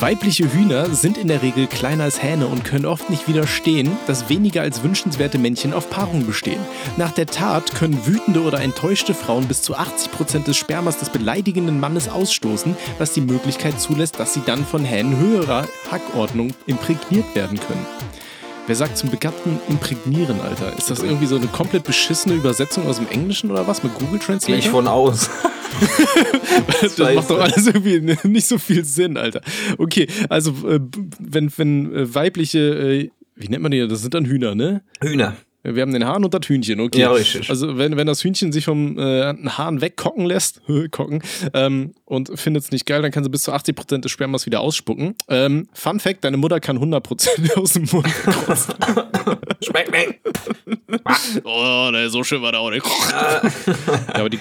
Weibliche Hühner sind in der Regel kleiner als Hähne und können oft nicht widerstehen, dass weniger als wünschenswerte Männchen auf Paarung bestehen. Nach der Tat können wütende oder enttäuschte Frauen bis zu 80% des Spermas des beleidigenden Mannes ausstoßen, was die Möglichkeit zulässt, dass sie dann von Hähnen höherer Hackordnung imprägniert werden können. Wer sagt zum Begatten imprägnieren, Alter? Ist das irgendwie so eine komplett beschissene Übersetzung aus dem Englischen oder was mit Google Translate? Gehe ich von aus. das macht doch alles irgendwie nicht so viel Sinn, Alter. Okay, also äh, wenn, wenn äh, weibliche, äh, wie nennt man die? Das sind dann Hühner, ne? Hühner. Wir haben den Hahn und das Hühnchen, okay. Ja, richtig. Also wenn, wenn das Hühnchen sich vom äh, Hahn wegkocken lässt, kocken, ähm, und findet es nicht geil, dann kann sie bis zu 80% des Spermas wieder ausspucken. Ähm, Fun Fact, deine Mutter kann 100% aus dem Mund kotzen. Schmeckt mir. oh, ne, so schön war der auch nicht. ja, aber die,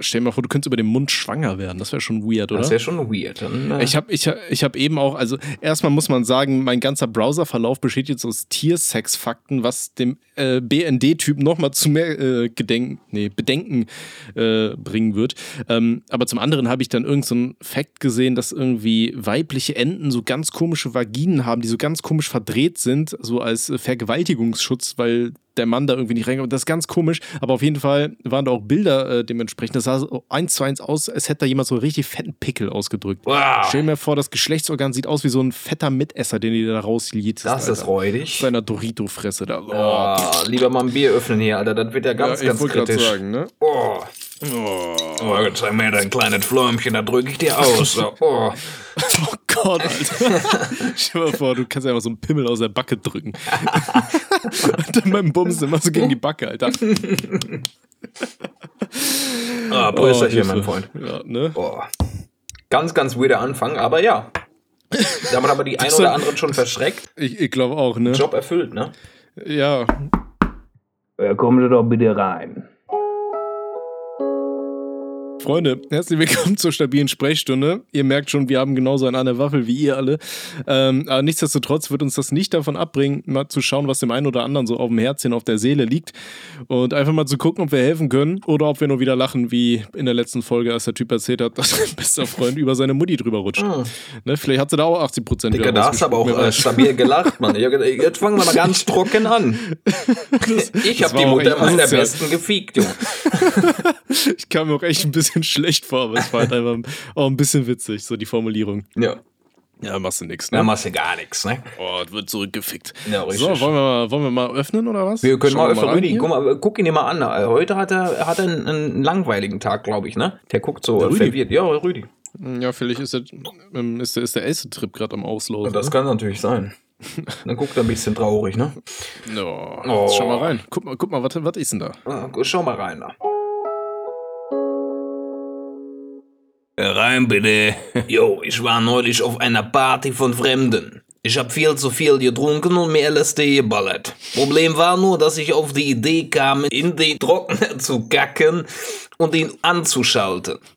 Stell dir mal vor, du könntest über den Mund schwanger werden. Das wäre schon weird, oder? Das wäre schon weird. Dann, äh ich habe ich, ich hab eben auch, also erstmal muss man sagen, mein ganzer Browserverlauf besteht jetzt aus Tiersex-Fakten, was dem äh, BND-Typ nochmal zu mehr äh, Gedenken, nee, Bedenken äh, bringen wird. Ähm, aber zum anderen habe ich dann irgendeinen so Fact gesehen, dass irgendwie weibliche Enten so ganz komische Vaginen haben, die so ganz komisch verdreht sind, so als Vergewaltigungsschutz, weil der Mann da irgendwie nicht reinkommt. Das ist ganz komisch, aber auf jeden Fall waren da auch Bilder äh, dementsprechend. Das sah so eins zu eins aus, als hätte da jemand so einen richtig fetten Pickel ausgedrückt. Wow. Stell mir vor, das Geschlechtsorgan sieht aus wie so ein fetter Mitesser, den die da rausliegt. Das Alter. ist räudig. Seiner Dorito-Fresse da. Oh. Oh, lieber mal ein Bier öffnen hier, Alter. Das wird ja ganz, ja, ich ganz kritisch. Sagen, ne? Oh. Oh, oh jetzt zeig mir dein kleines Fläumchen, da drücke ich dir aus. Oh. oh Gott, Alter. Stell dir mal vor, du kannst einfach so einen Pimmel aus der Backe drücken. Und dann beim Bums immer so gegen die Backe, Alter. ah, Prösterchen, oh, mein Freund. Ja, ne? Boah. Ganz, ganz weirder Anfang, aber ja. Da haben aber die ein oder anderen schon verschreckt. Ich, ich glaube auch, ne? Job erfüllt, ne? Ja. ja. Sie doch bitte rein. Freunde, herzlich willkommen zur stabilen Sprechstunde. Ihr merkt schon, wir haben genauso eine an der Waffel wie ihr alle. Ähm, aber nichtsdestotrotz wird uns das nicht davon abbringen, mal zu schauen, was dem einen oder anderen so auf dem Herzchen, auf der Seele liegt. Und einfach mal zu gucken, ob wir helfen können oder ob wir nur wieder lachen, wie in der letzten Folge, als der Typ erzählt hat, dass sein bester Freund über seine Mutti drüber rutscht. Oh. Ne, vielleicht hat sie da auch 80 Prozent. Digga, da hast du aber auch äh, stabil gelacht, Mann. Jetzt fangen wir mal ganz trocken an. Das, ich habe die Mutter meiner Besten gefiegt, Junge. ich kam mir auch echt ein bisschen bisschen schlecht vor, aber es war halt einfach auch ein bisschen witzig, so die Formulierung. Ja. Ja, machst du nix, ne? Ja, machst du gar nichts, ne? Oh, wird zurückgefickt. Ja, richtig. So, wollen wir, mal, wollen wir mal öffnen oder was? Wir können Schauen mal öffnen. Rüdi, guck, mal, guck ihn dir mal an. Heute hat er, hat er einen, einen langweiligen Tag, glaube ich, ne? Der guckt so der verwirrt. Ja, Rüdi. Ja, vielleicht ist der, ähm, ist der, ist der Ace-Trip gerade am Auslaufen. Das ne? kann natürlich sein. Dann guckt er ein bisschen traurig, ne? No. Oh. Schau mal rein. Guck mal, guck mal was, was ist denn da? Ah, schau mal rein da. Rein bitte. Jo, ich war neulich auf einer Party von Fremden. Ich hab viel zu viel getrunken und mir LSD geballert. Problem war nur, dass ich auf die Idee kam, in den Trockner zu kacken und ihn anzuschalten.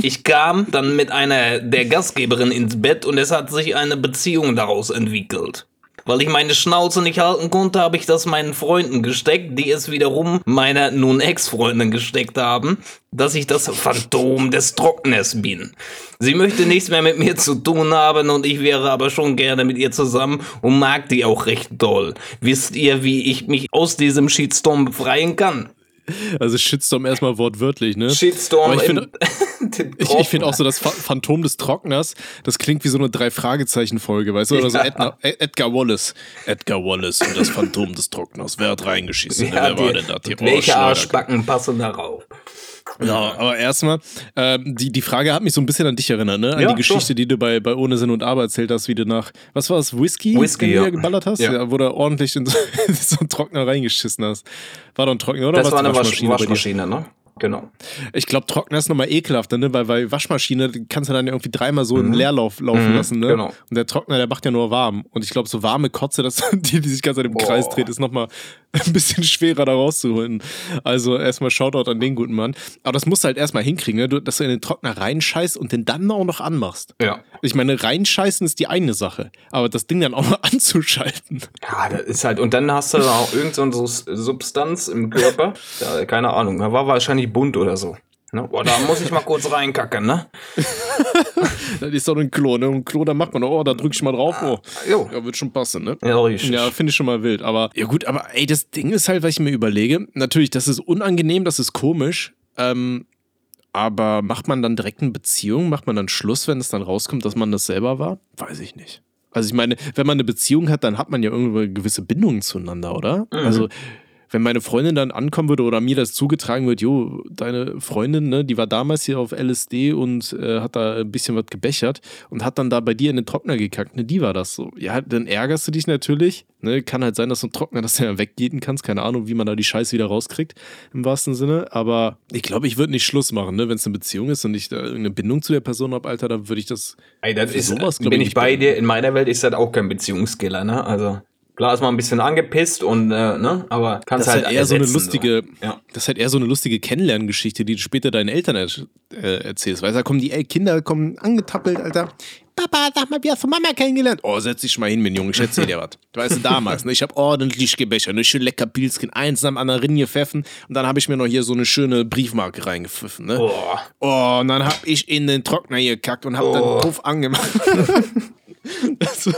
Ich kam dann mit einer der Gastgeberin ins Bett und es hat sich eine Beziehung daraus entwickelt. Weil ich meine Schnauze nicht halten konnte, habe ich das meinen Freunden gesteckt, die es wiederum meiner nun Ex-Freundin gesteckt haben, dass ich das Phantom des Trockners bin. Sie möchte nichts mehr mit mir zu tun haben und ich wäre aber schon gerne mit ihr zusammen und mag die auch recht doll. Wisst ihr, wie ich mich aus diesem Shitstorm befreien kann? Also Shitstorm erstmal wortwörtlich, ne? Shitstorm. ich finde ich, ich find auch so das Phantom des Trockners, das klingt wie so eine Drei-Fragezeichen-Folge, weißt du? Oder so Edna, Edgar Wallace. Edgar Wallace und das Phantom des Trockners. Wer hat reingeschissen? Ja, Wer war denn da? Welche Arschbacken passen darauf? Ja, aber erstmal, äh, die, die Frage hat mich so ein bisschen an dich erinnert, ne? An ja, die Geschichte, doch. die du bei, bei Ohne Sinn und Aber erzählt hast, wie du nach, was war das, Whisky, Whisky ja. geballert hast? Ja. ja. wo du ordentlich in so, so einen Trockner reingeschissen hast. War doch ein Trockner, oder? Das war eine Waschmaschine, Waschmaschine ne? Genau. Ich glaube, Trockner ist nochmal ekelhafter, ne? Weil, weil Waschmaschine kannst du dann irgendwie dreimal so mhm. im Leerlauf laufen mhm, lassen, ne? Genau. Und der Trockner, der macht ja nur warm. Und ich glaube, so warme Kotze, das, die, die sich ganz im Kreis dreht, ist nochmal ein bisschen schwerer da rauszuholen. Also erstmal Shoutout an den guten Mann. Aber das musst du halt erstmal hinkriegen, ne? Dass du in den Trockner reinscheißt und den dann auch noch anmachst. Ja. Ich meine, reinscheißen ist die eine Sache. Aber das Ding dann auch noch anzuschalten. Ja, das ist halt, und dann hast du auch irgendeine so Substanz im Körper. Ja, keine Ahnung. Da war wahrscheinlich bunt oder so. Ne? Boah, da muss ich mal kurz reinkacken, ne? das ist doch ein Klo, ne? Ein Klo, da macht man, oh, da drück ich mal drauf, oh. Jo. Ja, wird schon passen, ne? Ja, richtig. Ja, finde ich schon mal wild. Aber ja gut, aber ey, das Ding ist halt, was ich mir überlege, natürlich, das ist unangenehm, das ist komisch. Ähm, aber macht man dann direkt eine Beziehung? Macht man dann Schluss, wenn es dann rauskommt, dass man das selber war? Weiß ich nicht. Also ich meine, wenn man eine Beziehung hat, dann hat man ja irgendwo gewisse Bindungen zueinander, oder? Mhm. Also wenn meine Freundin dann ankommen würde oder mir das zugetragen wird, jo, deine Freundin, ne, die war damals hier auf LSD und äh, hat da ein bisschen was gebechert und hat dann da bei dir in den Trockner gekackt, ne, die war das so. Ja, dann ärgerst du dich natürlich, ne, kann halt sein, dass so ein Trockner, dass du ja weggehen kannst, keine Ahnung, wie man da die Scheiße wieder rauskriegt, im wahrsten Sinne, aber ich glaube, ich würde nicht Schluss machen, ne, wenn es eine Beziehung ist und ich da irgendeine Bindung zu der Person habe, Alter, dann würde ich das Ey, das ist, sowas, bin ich, ich bei dir. In meiner Welt ist das auch kein Beziehungskiller, ne? Also klar ist man ein bisschen angepisst und äh, ne, aber kannst Das halt, halt eher so eine ersetzen, lustige, Ja. das ist halt eher so eine lustige Kennenlerngeschichte, die du später deinen Eltern er, äh, erzählst. Weißt du, da kommen die Kinder kommen angetappelt, Alter. Papa, sag mal, wie hast du Mama kennengelernt? Oh, setz dich mal hin, mein Junge, ich erzähl dir was. Du weißt du, damals, ne, ich hab ordentlich gebechert, ne, schön lecker Pilzkin, eins am anderen reingepfeffen und dann habe ich mir noch hier so eine schöne Briefmarke reingepfiffen, ne? Boah. Oh, und dann hab ich in den Trockner gekackt und hab Oh. dann Puff angemacht. das,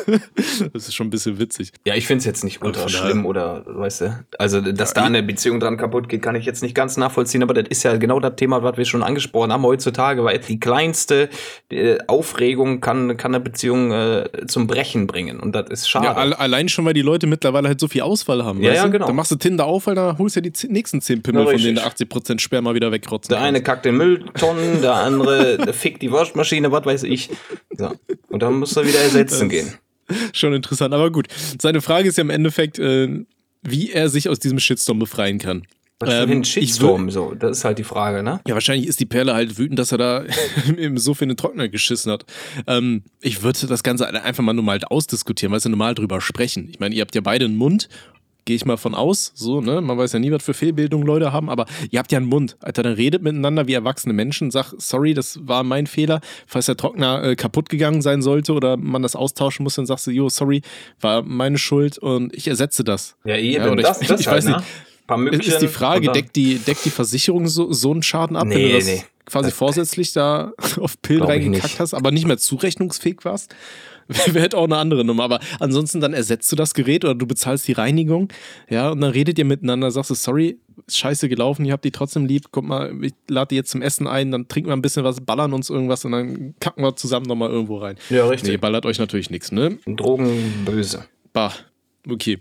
das ist schon ein bisschen witzig. Ja, ich finde es jetzt nicht ultra von daher- schlimm oder, weißt du, also, dass da eine Beziehung dran kaputt geht, kann ich jetzt nicht ganz nachvollziehen, aber das ist ja genau das Thema, was wir schon angesprochen haben heutzutage, weil die kleinste äh, Aufregung kann, kann eine Beziehung äh, zum Brechen bringen und das ist schade. Ja, alle- allein schon, weil die Leute mittlerweile halt so viel Auswahl haben. Ja, ja, du? genau. Dann machst du Tinder auf, weil da holst du ja die nächsten 10 Pimmel, Ja, von denen du 80% Sperma wieder wegrotzen Der eine kannst. kackt in Mülltonnen, der andere fickt die Waschmaschine, was weiß ich. So. Und dann muss er wieder ersetzen gehen. Schon interessant, aber gut. Seine Frage ist ja im Endeffekt, äh, wie er sich aus diesem Shitstorm befreien kann. Was für Ähm, ein Shitstorm, so. Das ist halt die Frage, ne? Ja, wahrscheinlich ist die Perle halt wütend, dass er da im Sofa in den Trockner geschissen hat. Ähm, ich würde das Ganze einfach mal nur mal ausdiskutieren, weißt du, normal drüber sprechen. Ich meine, ihr habt ja beide einen Mund, gehe ich mal von aus, so, ne? Man weiß ja nie, was für Fehlbildung Leute haben, aber ihr habt ja einen Mund. Alter, dann redet miteinander wie erwachsene Menschen, sag, sorry, das war mein Fehler. Falls der Trockner äh, kaputt gegangen sein sollte oder man das austauschen muss, dann sagst du, jo, sorry, war meine Schuld und ich ersetze das. Ja, eben, Ja, oder das, ich- das ich halt, weiß nicht. ne? Mückchen ist die Frage, deckt die, deckt die Versicherung so, so einen Schaden ab, wenn Nee, du das nee. quasi vorsätzlich da auf Pillen reingekackt nicht. hast, aber nicht mehr zurechnungsfähig warst? Wäre halt auch eine andere Nummer. Aber ansonsten dann ersetzt du das Gerät oder du bezahlst die Reinigung, ja, und dann redet ihr miteinander, sagst du, sorry, ist scheiße gelaufen, ihr habt die trotzdem lieb, kommt mal, ich lade die jetzt zum Essen ein, dann trinken wir ein bisschen was, ballern uns irgendwas und dann kacken wir zusammen nochmal irgendwo rein. Ja, richtig. Nee, ballert euch natürlich nichts, ne? Drogen böse. Bah, okay.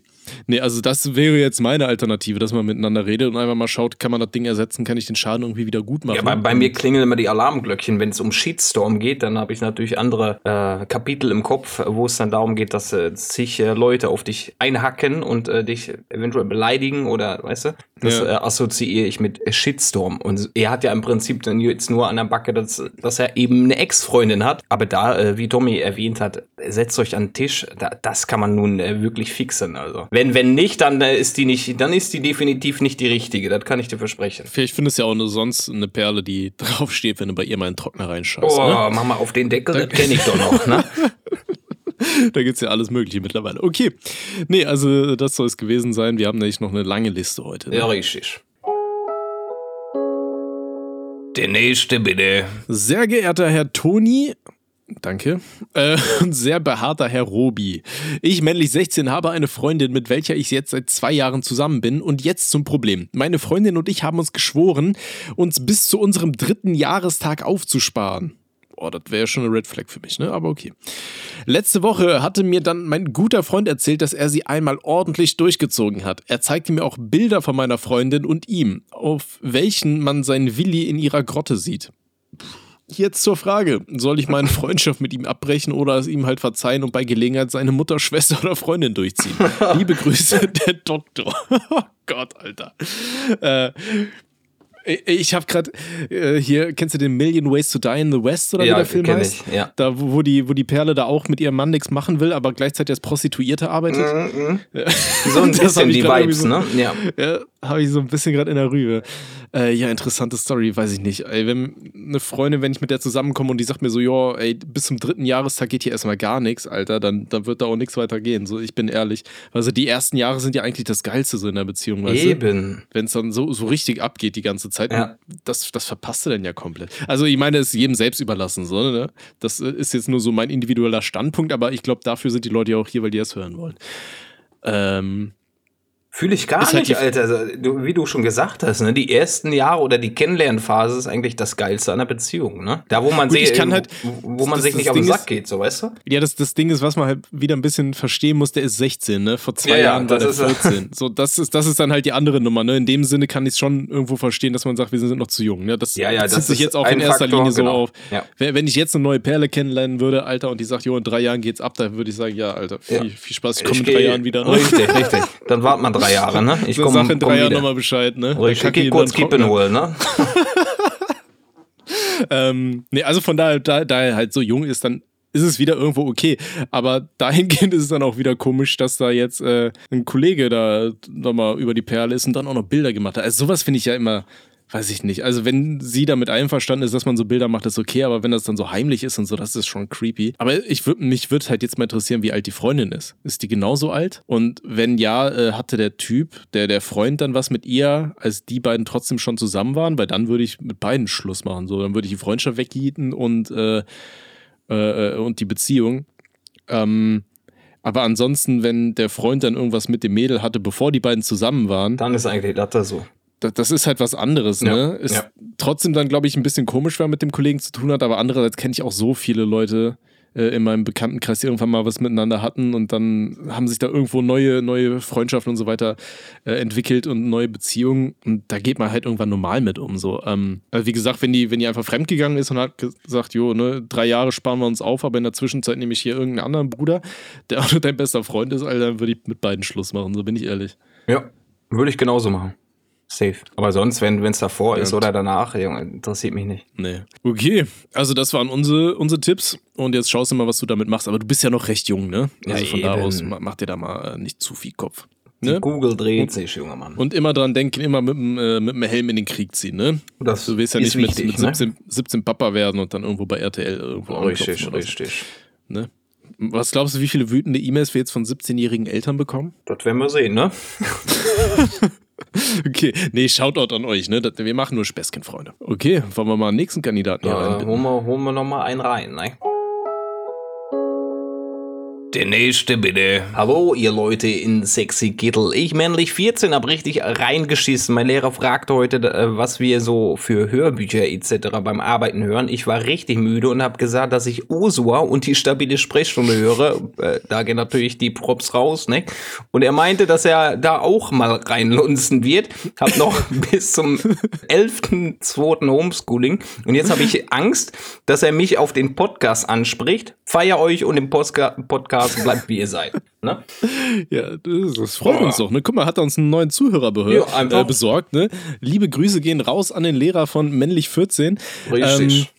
Nee, also das wäre jetzt meine Alternative, dass man miteinander redet und einfach mal schaut, kann man das Ding ersetzen, kann ich den Schaden irgendwie wieder gut machen. Ja, bei, bei mir klingeln immer die Alarmglöckchen. Wenn es um Shitstorm geht, dann habe ich natürlich andere äh, Kapitel im Kopf, wo es dann darum geht, dass äh, sich äh, Leute auf dich einhacken und äh, dich eventuell beleidigen oder, weißt du, das Ja. äh, assoziiere ich mit Shitstorm. Und er hat ja im Prinzip dann jetzt nur an der Backe, dass, dass er eben eine Ex-Freundin hat. Aber da, äh, wie Tommy erwähnt hat, setzt euch an den Tisch, da, das kann man nun äh, wirklich fixen. Also, wenn, wenn nicht, dann ist die nicht, dann ist die definitiv nicht die richtige. Das kann ich dir versprechen. Vielleicht findest du ja auch nur sonst eine Perle, die draufsteht, wenn du bei ihr mal in den Trockner reinscheißt. Oh, Ne? mach mal auf den Deckel, das kenne ich doch noch, ne? Da gibt's ja alles Mögliche mittlerweile. Okay. Nee, also das soll es gewesen sein. Wir haben nämlich noch eine lange Liste heute. Ne? Ja, richtig. Der nächste bitte. Sehr geehrter Herr Toni, danke, äh, und sehr behaarter Herr Robi. Ich, männlich 16, habe eine Freundin, mit welcher ich jetzt seit zwei Jahren zusammen bin. Und jetzt zum Problem. Meine Freundin und ich haben uns geschworen, uns bis zu unserem dritten Jahrestag aufzusparen. Boah, das wäre schon eine Red Flag für mich, ne? Aber okay. Letzte Woche hatte mir dann mein guter Freund erzählt, dass er sie einmal ordentlich durchgezogen hat. Er zeigte mir auch Bilder von meiner Freundin und ihm, auf welchen man seinen Willi in ihrer Grotte sieht. Jetzt zur Frage, soll ich meine Freundschaft mit ihm abbrechen oder es ihm halt verzeihen und bei Gelegenheit seine Mutter, Schwester oder Freundin durchziehen? Liebe Grüße, der Doktor. Oh Gott, Alter. Äh, ich habe gerade äh, hier, kennst du den Million Ways to Die in the West oder wie Ja, der Film kenn heißt? ich, ja. Da, wo die, wo die Perle da auch mit ihrem Mann nichts machen will, aber gleichzeitig als Prostituierte arbeitet. So ein Das hab bisschen ich die Vibes, irgendwie ne? Ja. Ja, habe ich so ein bisschen gerade in der Rübe. Äh, ja, interessante Story, weiß ich nicht. Ey, wenn eine Freundin, wenn ich mit der zusammenkomme und die sagt mir so, ja, ey, bis zum dritten Jahrestag geht hier erstmal gar nichts, Alter, dann, dann wird da auch nichts weiter gehen. So, ich bin ehrlich. Also die ersten Jahre sind ja eigentlich das Geilste so in der Beziehung, weißt Eben. Wenn es dann so, so richtig abgeht die ganze Zeit, Ja. das, das verpasst du dann ja komplett. Also ich meine, es ist jedem selbst überlassen, so, ne? Das äh, ist jetzt nur so mein individueller Standpunkt, aber ich glaube, dafür sind die Leute ja auch hier, weil die das hören wollen. Ähm, Fühle ich gar halt nicht, Alter. Also, du, wie du schon gesagt hast, ne? die ersten Jahre oder die Kennenlernphase ist eigentlich das Geilste an der Beziehung. Ne? Da, wo man, Gut, sich, halt- wo man das- sich das nicht auf den Ding Sack ist- geht, so weißt du? Ja, das, das Ding ist, was man halt wieder ein bisschen verstehen muss, der ist 16, ne? Vor zwei Ja, ja, Jahren war das der ist- 14. So, das ist, das ist dann halt die andere Nummer, ne? In dem Sinne kann ich es schon irgendwo verstehen, dass man sagt, wir sind noch zu jung. Ne? Das Ja, ja, zieht das sich jetzt auch in erster Faktor, Linie so genau. auf. Ja. Wenn, ich jetzt eine neue Perle kennenlernen würde, Alter, und die sagt, jo, in drei Jahren geht's ab, dann würde ich sagen, ja, Alter, viel, Ja. viel Spaß, ich komme in drei Jahren wieder. Richtig, richtig. Dann warten wir drei Jahre, ne? Ich komme in drei komm Jahren nochmal Bescheid, ne? Geh ich kurz dann Kippen holen, ne? Ähm, nee, also von daher, da, da er halt so jung ist, dann ist es wieder irgendwo okay. Aber dahingehend ist es dann auch wieder komisch, dass da jetzt äh, ein Kollege da nochmal über die Perle ist und dann auch noch Bilder gemacht hat. Also sowas finde ich ja immer, weiß ich nicht. Also wenn sie damit einverstanden ist, dass man so Bilder macht, ist okay, aber wenn das dann so heimlich ist und so, das ist schon creepy. Aber ich würd, mich würde halt jetzt mal interessieren, wie alt die Freundin ist. Ist die genauso alt? Und wenn ja, äh, hatte der Typ, der, der Freund dann was mit ihr, als die beiden trotzdem schon zusammen waren? Weil dann würde ich mit beiden Schluss machen. So, dann würde ich die Freundschaft weggieten und, äh, äh, und die Beziehung. Ähm, aber ansonsten, wenn der Freund dann irgendwas mit dem Mädel hatte, bevor die beiden zusammen waren, Dann ist eigentlich das so. Das, das ist halt was anderes, Ja, ne? Ist ja. trotzdem dann, glaube ich, ein bisschen komisch, wenn man mit dem Kollegen zu tun hat, aber andererseits kenne ich auch so viele Leute äh, in meinem Bekanntenkreis, die irgendwann mal was miteinander hatten und dann haben sich da irgendwo neue, neue Freundschaften und so weiter äh, entwickelt und neue Beziehungen und da geht man halt irgendwann normal mit um. So. Ähm, also wie gesagt, wenn die, wenn die einfach fremdgegangen ist und hat gesagt, jo, ne, drei Jahre sparen wir uns auf, aber in der Zwischenzeit nehme ich hier irgendeinen anderen Bruder, der auch nur dein bester Freund ist, Alter, dann würde ich mit beiden Schluss machen, so bin ich ehrlich. Ja, würde ich genauso machen. Safe. Aber sonst, wenn es davor ist oder danach, Junge, interessiert mich nicht. Nee. Okay, also das waren unsere, unsere Tipps und jetzt schaust du mal, was du damit machst. Aber du bist ja noch recht jung, ne? Ja, Also von da eben. aus ma- mach dir da mal äh, nicht zu viel Kopf. Die Ne? Google dreht sich, junger Mann. Und immer dran denken, immer mit dem, äh, mit dem Helm in den Krieg ziehen, ne? Das Du willst ja nicht mit, wichtig, mit ne? 17, 17 Papa werden und dann irgendwo bei RTL irgendwo Richtig, oder so, richtig. Ne? Was glaubst du, wie viele wütende E-Mails wir jetzt von 17-jährigen Eltern bekommen? Das werden wir sehen, ne? Okay, nee, Shoutout an euch, ne? Wir machen nur Späßchen, Freunde. Okay, wollen wir mal einen nächsten Kandidaten hier Ja, reinbitten? holen wir, holen wir noch mal einen rein, ne? Der nächste bitte. Hallo, ihr Leute in sexy Kittel. Ich, männlich 14, hab richtig reingeschissen. Mein Lehrer fragte heute, äh, was wir so für Hörbücher etc. beim Arbeiten hören. Ich war richtig müde und hab gesagt, dass ich Ursua und die stabile Sprechstunde höre. Äh, da gehen natürlich die Props raus, ne? Und er meinte, dass er da auch mal reinlunzen wird. Hab noch bis zum 11.2. Homeschooling. Und jetzt habe ich Angst, dass er mich auf den Podcast anspricht. Feier euch und Postka Podcast bleibt wie ihr seid. Ne? Ja, das, das freut uns doch. Ne? Guck mal, hat er uns einen neuen Zuhörer behör- Ja, einfach. äh, besorgt. Ne? Liebe Grüße gehen raus an den Lehrer von männlich 14. Richtig.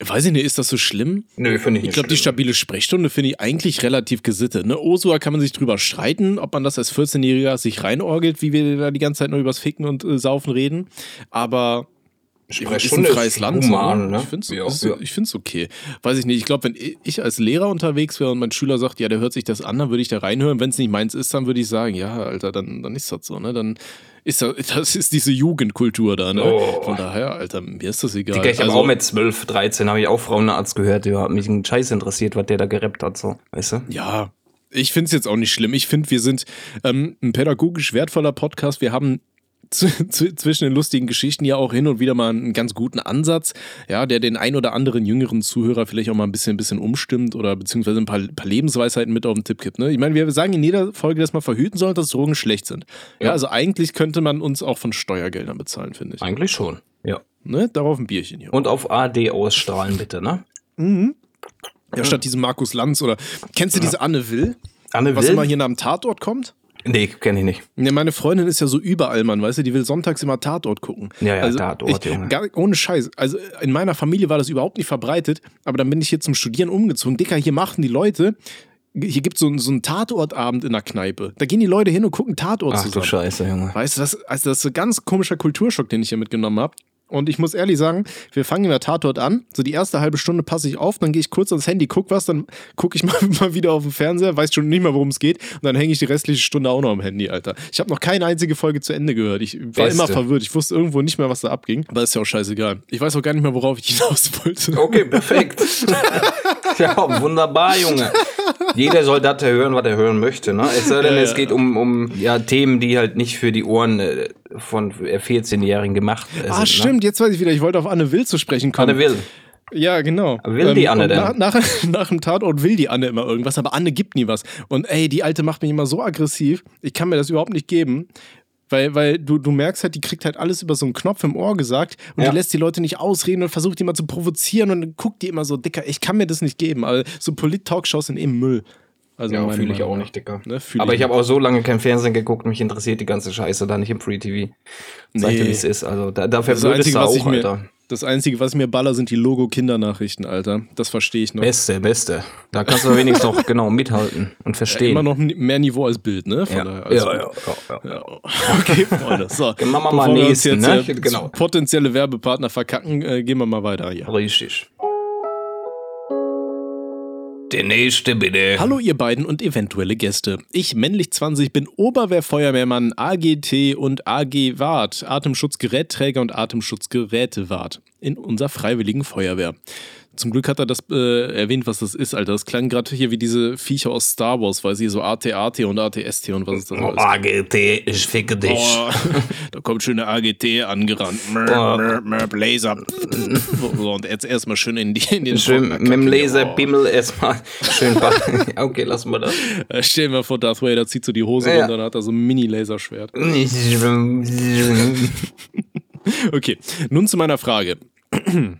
Ähm, weiß ich nicht, ist das so schlimm? Nö, finde ich Ich nicht. glaube, die stabile Sprechstunde finde ich eigentlich relativ gesittet. Ne? Osua kann man sich drüber streiten, ob man das als 14-Jähriger sich reinorgelt, wie wir da die ganze Zeit nur übers Ficken und äh, Saufen reden. Aber ist ein freies Land. human, so, ne? Ich finde es Ja, ja. ich okay. Weiß ich nicht. Ich glaube, wenn ich als Lehrer unterwegs wäre und mein Schüler sagt, ja, der hört sich das an, dann würde ich da reinhören. Wenn es nicht meins ist, dann würde ich sagen, ja, Alter, dann, dann ist das so. Ne? Dann ist das, das ist diese Jugendkultur da. Ne? Oh. Von daher, Alter, mir ist das egal. Digga, ich habe Also- auch mit 12, 13 habe ich auch Frauenarzt gehört. Ja, hat mich ein Scheiß interessiert, was der da gerappt hat, so. Weißt du? Ja, ich finde es jetzt auch nicht schlimm. Ich finde, wir sind ähm, ein pädagogisch wertvoller Podcast. Wir haben zwischen den lustigen Geschichten ja auch hin und wieder mal einen ganz guten Ansatz, ja, der den ein oder anderen jüngeren Zuhörer vielleicht auch mal ein bisschen, ein bisschen umstimmt oder beziehungsweise ein paar, paar Lebensweisheiten mit auf den Tipp gibt. Ne? Ich meine, wir sagen in jeder Folge, dass man verhüten soll, dass Drogen schlecht sind. Ja, Ja. also eigentlich könnte man uns auch von Steuergeldern bezahlen, finde ich. Eigentlich schon. Ja. Ne? Darauf ein Bierchen hier. Und auf AD ausstrahlen, bitte, ne? Ja, statt diesem Markus Lanz oder kennst du diese Anne Will, Anne was Will? immer hier nach dem Tatort kommt? Nee, kenne ich nicht. Ja, meine Freundin ist ja so überall, Mann, weißt du, die will sonntags immer Tatort gucken. Ja, ja, also Tatort, ich, Junge. Gar, ohne Scheiß. Also in meiner Familie war das überhaupt nicht verbreitet, aber dann bin ich hier zum Studieren umgezogen. Dicker, hier machen die Leute hier gibt es so, so einen Tatortabend in der Kneipe. Da gehen die Leute hin und gucken Tatort Ach du zusammen. Scheiße, Junge. Weißt du, das, also das ist ein ganz komischer Kulturschock, den ich hier mitgenommen habe. Und ich muss ehrlich sagen, wir fangen in der Tatort an. So die erste halbe Stunde passe ich auf, dann gehe ich kurz ans Handy, guck was, dann gucke ich mal, mal wieder auf den Fernseher, weiß schon nicht mehr, worum es geht. Und dann hänge ich die restliche Stunde auch noch am Handy, Alter. Ich habe noch keine einzige Folge zu Ende gehört. Ich war Beste. immer verwirrt. Ich wusste irgendwo nicht mehr, was da abging. Aber ist ja auch scheißegal. Ich weiß auch gar nicht mehr, worauf ich hinaus wollte. Okay, perfekt. ja, wunderbar, Junge. Jeder soll das hören, was er hören möchte. Ne? Es sei denn, Ja, es ja. geht um, um ja, Themen, die halt nicht für die Ohren äh, von 14-Jährigen gemacht äh, Ah, sind. stimmt, jetzt weiß ich wieder. Ich wollte auf Anne Will zu sprechen Ne? kommen. Anne Will. Ja, genau. Will die Anne und denn? Nach, nach, nach dem Tatort will die Anne immer irgendwas, aber Anne gibt nie was. Und ey, die Alte macht mich immer so aggressiv. Ich kann mir das überhaupt nicht geben. Weil, weil du, du merkst halt, die kriegt halt alles über so einen Knopf im Ohr gesagt und Ja. die lässt die Leute nicht ausreden und versucht die immer zu provozieren und dann guckt die immer so, Dicker, ich kann mir das nicht geben. Aber so Polit-Talkshows sind eben Müll. Also Ja, fühle ich Meinung auch nicht, Dicker. Ne, Aber ich ich habe auch so lange kein Fernsehen geguckt, mich interessiert die ganze Scheiße da nicht im Free TV. Sag ich dir, Nee. wie es ist. Also da, würdest Einzige, du auch, mir, Alter. Das Einzige, was mir baller, sind die Logo-Kindernachrichten, Alter. Das verstehe ich noch. Beste, beste. Da kannst du wenigstens noch genau mithalten und verstehen. Immer noch mehr Niveau als Bild, ne? Von ja. daher, Ja, alles ja, ja, ja. Ja, okay, Freunde. So, Machen wir mal wir nächsten, jetzt ne? Genau. potenzielle Werbepartner verkacken, äh, gehen wir mal weiter hier. Richtig. Der nächste bitte. Hallo ihr beiden und eventuelle Gäste. Ich, männlich 20, bin Oberwehrfeuerwehrmann AGT und AG Wart, Atemschutzgerätträger und Atemschutzgerätewart in unserer freiwilligen Feuerwehr. Zum Glück hat er das äh, erwähnt, was das ist, Alter. Das klang gerade hier wie diese Viecher aus Star Wars, weil sie so AT-AT und ATST und was ist das Oh, alles? AGT, ich ficke dich. Oh, da kommt schön eine AGT angerannt. Mör, Boah. mör, mör, Laser. So, und jetzt erstmal schön in, die, in den Schön Trockner mit dem. Laserpimmel erstmal schön Okay, lassen wir das. Oh. Äh, Stell dir mal vor, Darth Vader zieht so die Hose Ja. runter und hat da so ein Mini-Laserschwert. Okay, nun zu meiner Frage.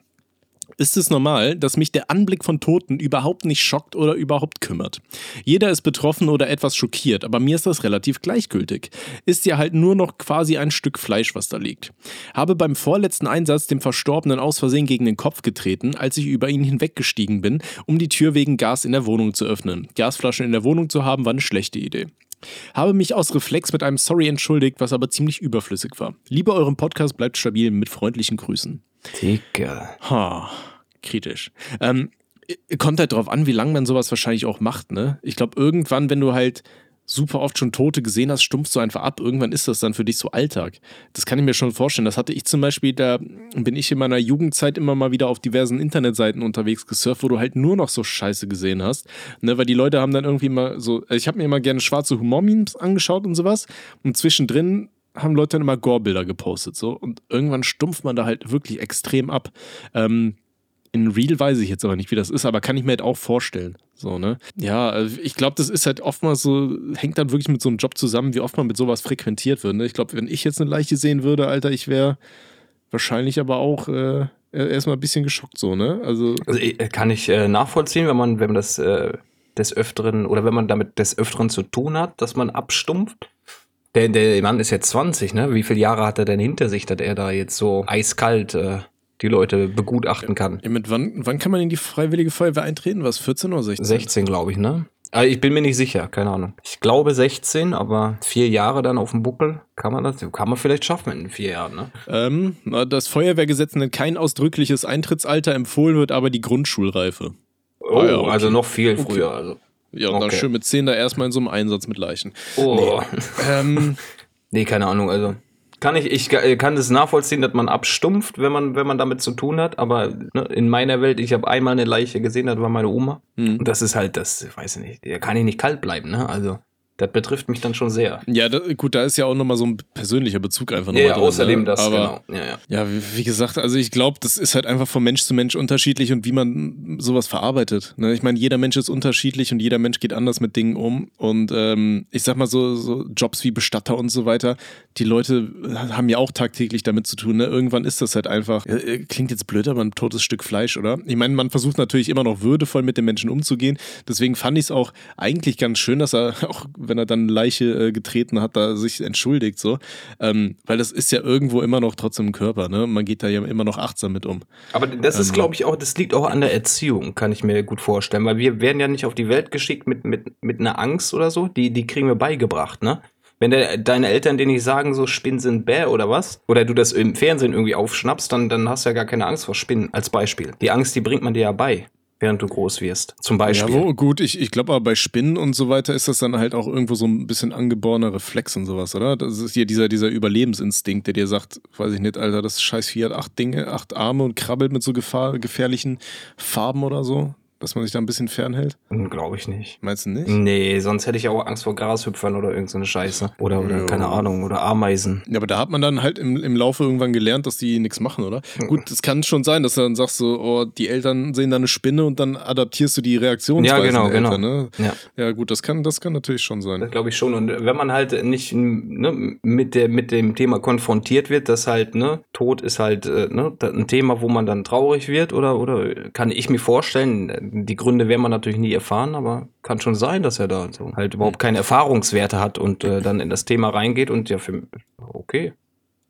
Ist es normal, dass mich der Anblick von Toten überhaupt nicht schockt oder überhaupt kümmert? Jeder ist betroffen oder etwas schockiert, aber mir ist das relativ gleichgültig. Ist ja halt nur noch quasi ein Stück Fleisch, was da liegt. Habe beim vorletzten Einsatz dem Verstorbenen aus Versehen gegen den Kopf getreten, als ich über ihn hinweggestiegen bin, um die Tür wegen Gas in der Wohnung zu öffnen. Gasflaschen in der Wohnung zu haben, war eine schlechte Idee. Habe mich aus Reflex mit einem Sorry entschuldigt, was aber ziemlich überflüssig war. Liebe eurem Podcast, bleibt stabil mit freundlichen Grüßen. Dicker. Ha, kritisch. Ähm, kommt halt drauf an, wie lange man sowas wahrscheinlich auch macht, ne? Ich glaube, irgendwann, wenn du halt super oft schon Tote gesehen hast, stumpfst du einfach ab. Irgendwann ist das dann für dich so Alltag. Das kann ich mir schon vorstellen. Das hatte ich zum Beispiel, da bin ich in meiner Jugendzeit immer mal wieder auf diversen Internetseiten unterwegs gesurft, wo du halt nur noch so Scheiße gesehen hast. Ne, weil die Leute haben dann irgendwie mal so, also ich habe mir immer gerne schwarze Humor-Memes angeschaut und sowas. Und zwischendrin haben Leute dann immer Gore-Bilder gepostet. So. Und irgendwann stumpft man da halt wirklich extrem ab. Ähm, in Real weiß ich jetzt aber nicht, wie das ist, aber kann ich mir halt auch vorstellen. So, ne? Ja, also ich glaube, das ist halt oftmals so, hängt dann wirklich mit so einem Job zusammen, wie oft man mit sowas frequentiert wird. Ne? Ich glaube, wenn ich jetzt eine Leiche sehen würde, Alter, ich wäre wahrscheinlich aber auch äh, erstmal ein bisschen geschockt, so, ne? Also, Also, äh, kann ich äh, nachvollziehen, wenn man, wenn man das äh, des Öfteren oder wenn man damit des Öfteren zu tun hat, dass man abstumpft. Der, der Mann ist jetzt 20, ne? Wie viele Jahre hat er denn hinter sich, dass er da jetzt so eiskalt äh, die Leute begutachten kann? ja, mit wann, wann kann man in die Freiwillige Feuerwehr eintreten? Was, 14 oder 16? 16, glaube ich, ne? Aber ich bin mir nicht sicher, keine Ahnung. Ich glaube 16, aber vier Jahre dann auf dem Buckel, kann man das, kann man vielleicht schaffen in vier Jahren, ne? Ähm, das Feuerwehrgesetz nennt kein ausdrückliches Eintrittsalter, empfohlen wird aber die Grundschulreife. Oh, Ah ja, okay. also noch viel früher. Also. Ja, und dann Okay. schön mit 10 da erstmal in so einem Einsatz mit Leichen. Oh. Ähm, Nee, keine Ahnung, also. Kann ich, ich äh, kann das nachvollziehen, dass man abstumpft, wenn man, wenn man damit zu tun hat, aber ne, in meiner Welt, ich habe einmal eine Leiche gesehen, das war meine Oma. Mhm. Und das ist halt, das, ich weiß nicht, da kann ich nicht kalt bleiben, ne? Also, das betrifft mich dann schon sehr. Ja, da, gut, da ist ja auch nochmal so ein persönlicher Bezug einfach nochmal ja drin, außerdem ne? das, Aber, genau. Ja, ja. Ja, wie, wie gesagt, also ich glaube, das ist halt einfach von Mensch zu Mensch unterschiedlich und wie man sowas verarbeitet. Ne? Ich meine, jeder Mensch ist unterschiedlich und jeder Mensch geht anders mit Dingen um. Und ähm, ich sag mal so, so Jobs wie Bestatter und so weiter, die Leute haben ja auch tagtäglich damit zu tun. Ne? Irgendwann ist das halt einfach, äh, klingt jetzt blöd, aber ein totes Stück Fleisch, oder? Ich meine, man versucht natürlich immer noch würdevoll mit den Menschen umzugehen. Deswegen fand ich es auch eigentlich ganz schön, dass er auch wenn er dann Leiche äh, getreten hat, da sich entschuldigt, so. Ähm, weil das ist ja irgendwo immer noch trotzdem im Körper, ne? Man geht da ja immer noch achtsam mit um. Aber das ist, glaube ich, auch, das liegt auch an der Erziehung, kann ich mir gut vorstellen, weil wir werden ja nicht auf die Welt geschickt mit, mit, mit einer Angst oder so, die, die kriegen wir beigebracht, ne? Wenn der, deine Eltern dir nicht sagen, so Spinnen sind bäh oder was, oder du das im Fernsehen irgendwie aufschnappst, dann, dann hast du ja gar keine Angst vor Spinnen, als Beispiel. Die Angst, die bringt man dir ja bei während du groß wirst. Zum Beispiel. Ja, wo, gut, ich, ich glaube aber bei Spinnen und so weiter ist das dann halt auch irgendwo so ein bisschen angeborener Reflex und sowas, oder? Das ist hier dieser, dieser Überlebensinstinkt, der dir sagt, weiß ich nicht, Alter, das scheiß Vieh hat acht Dinge, acht Arme und krabbelt mit so gefahr, gefährlichen Farben oder so dass man sich da ein bisschen fernhält? Hm, Glaube ich nicht. Meinst du nicht? Nee, sonst hätte ich auch Angst vor Grashüpfern oder irgendeine so Scheiße. Oder, oder keine Ahnung, oder Ameisen. Ja, aber da hat man dann halt im, im Laufe irgendwann gelernt, dass die nichts machen, oder? Mhm. Gut, es kann schon sein, dass du dann sagst so, oh, die Eltern sehen da eine Spinne und dann adaptierst du die Reaktionsweise ja, genau, der Eltern, genau. ne? Ja. ja, gut, das kann, das kann natürlich schon sein. Das glaube ich schon. Und wenn man halt nicht ne, mit, der, mit dem Thema konfrontiert wird, dass halt, ne, Tod ist halt äh, ne, ein Thema, wo man dann traurig wird, oder, oder kann ich mir vorstellen, die Gründe werden man natürlich nie erfahren, aber kann schon sein, dass er da so halt überhaupt keine Erfahrungswerte hat und äh, dann in das Thema reingeht und ja, für, okay,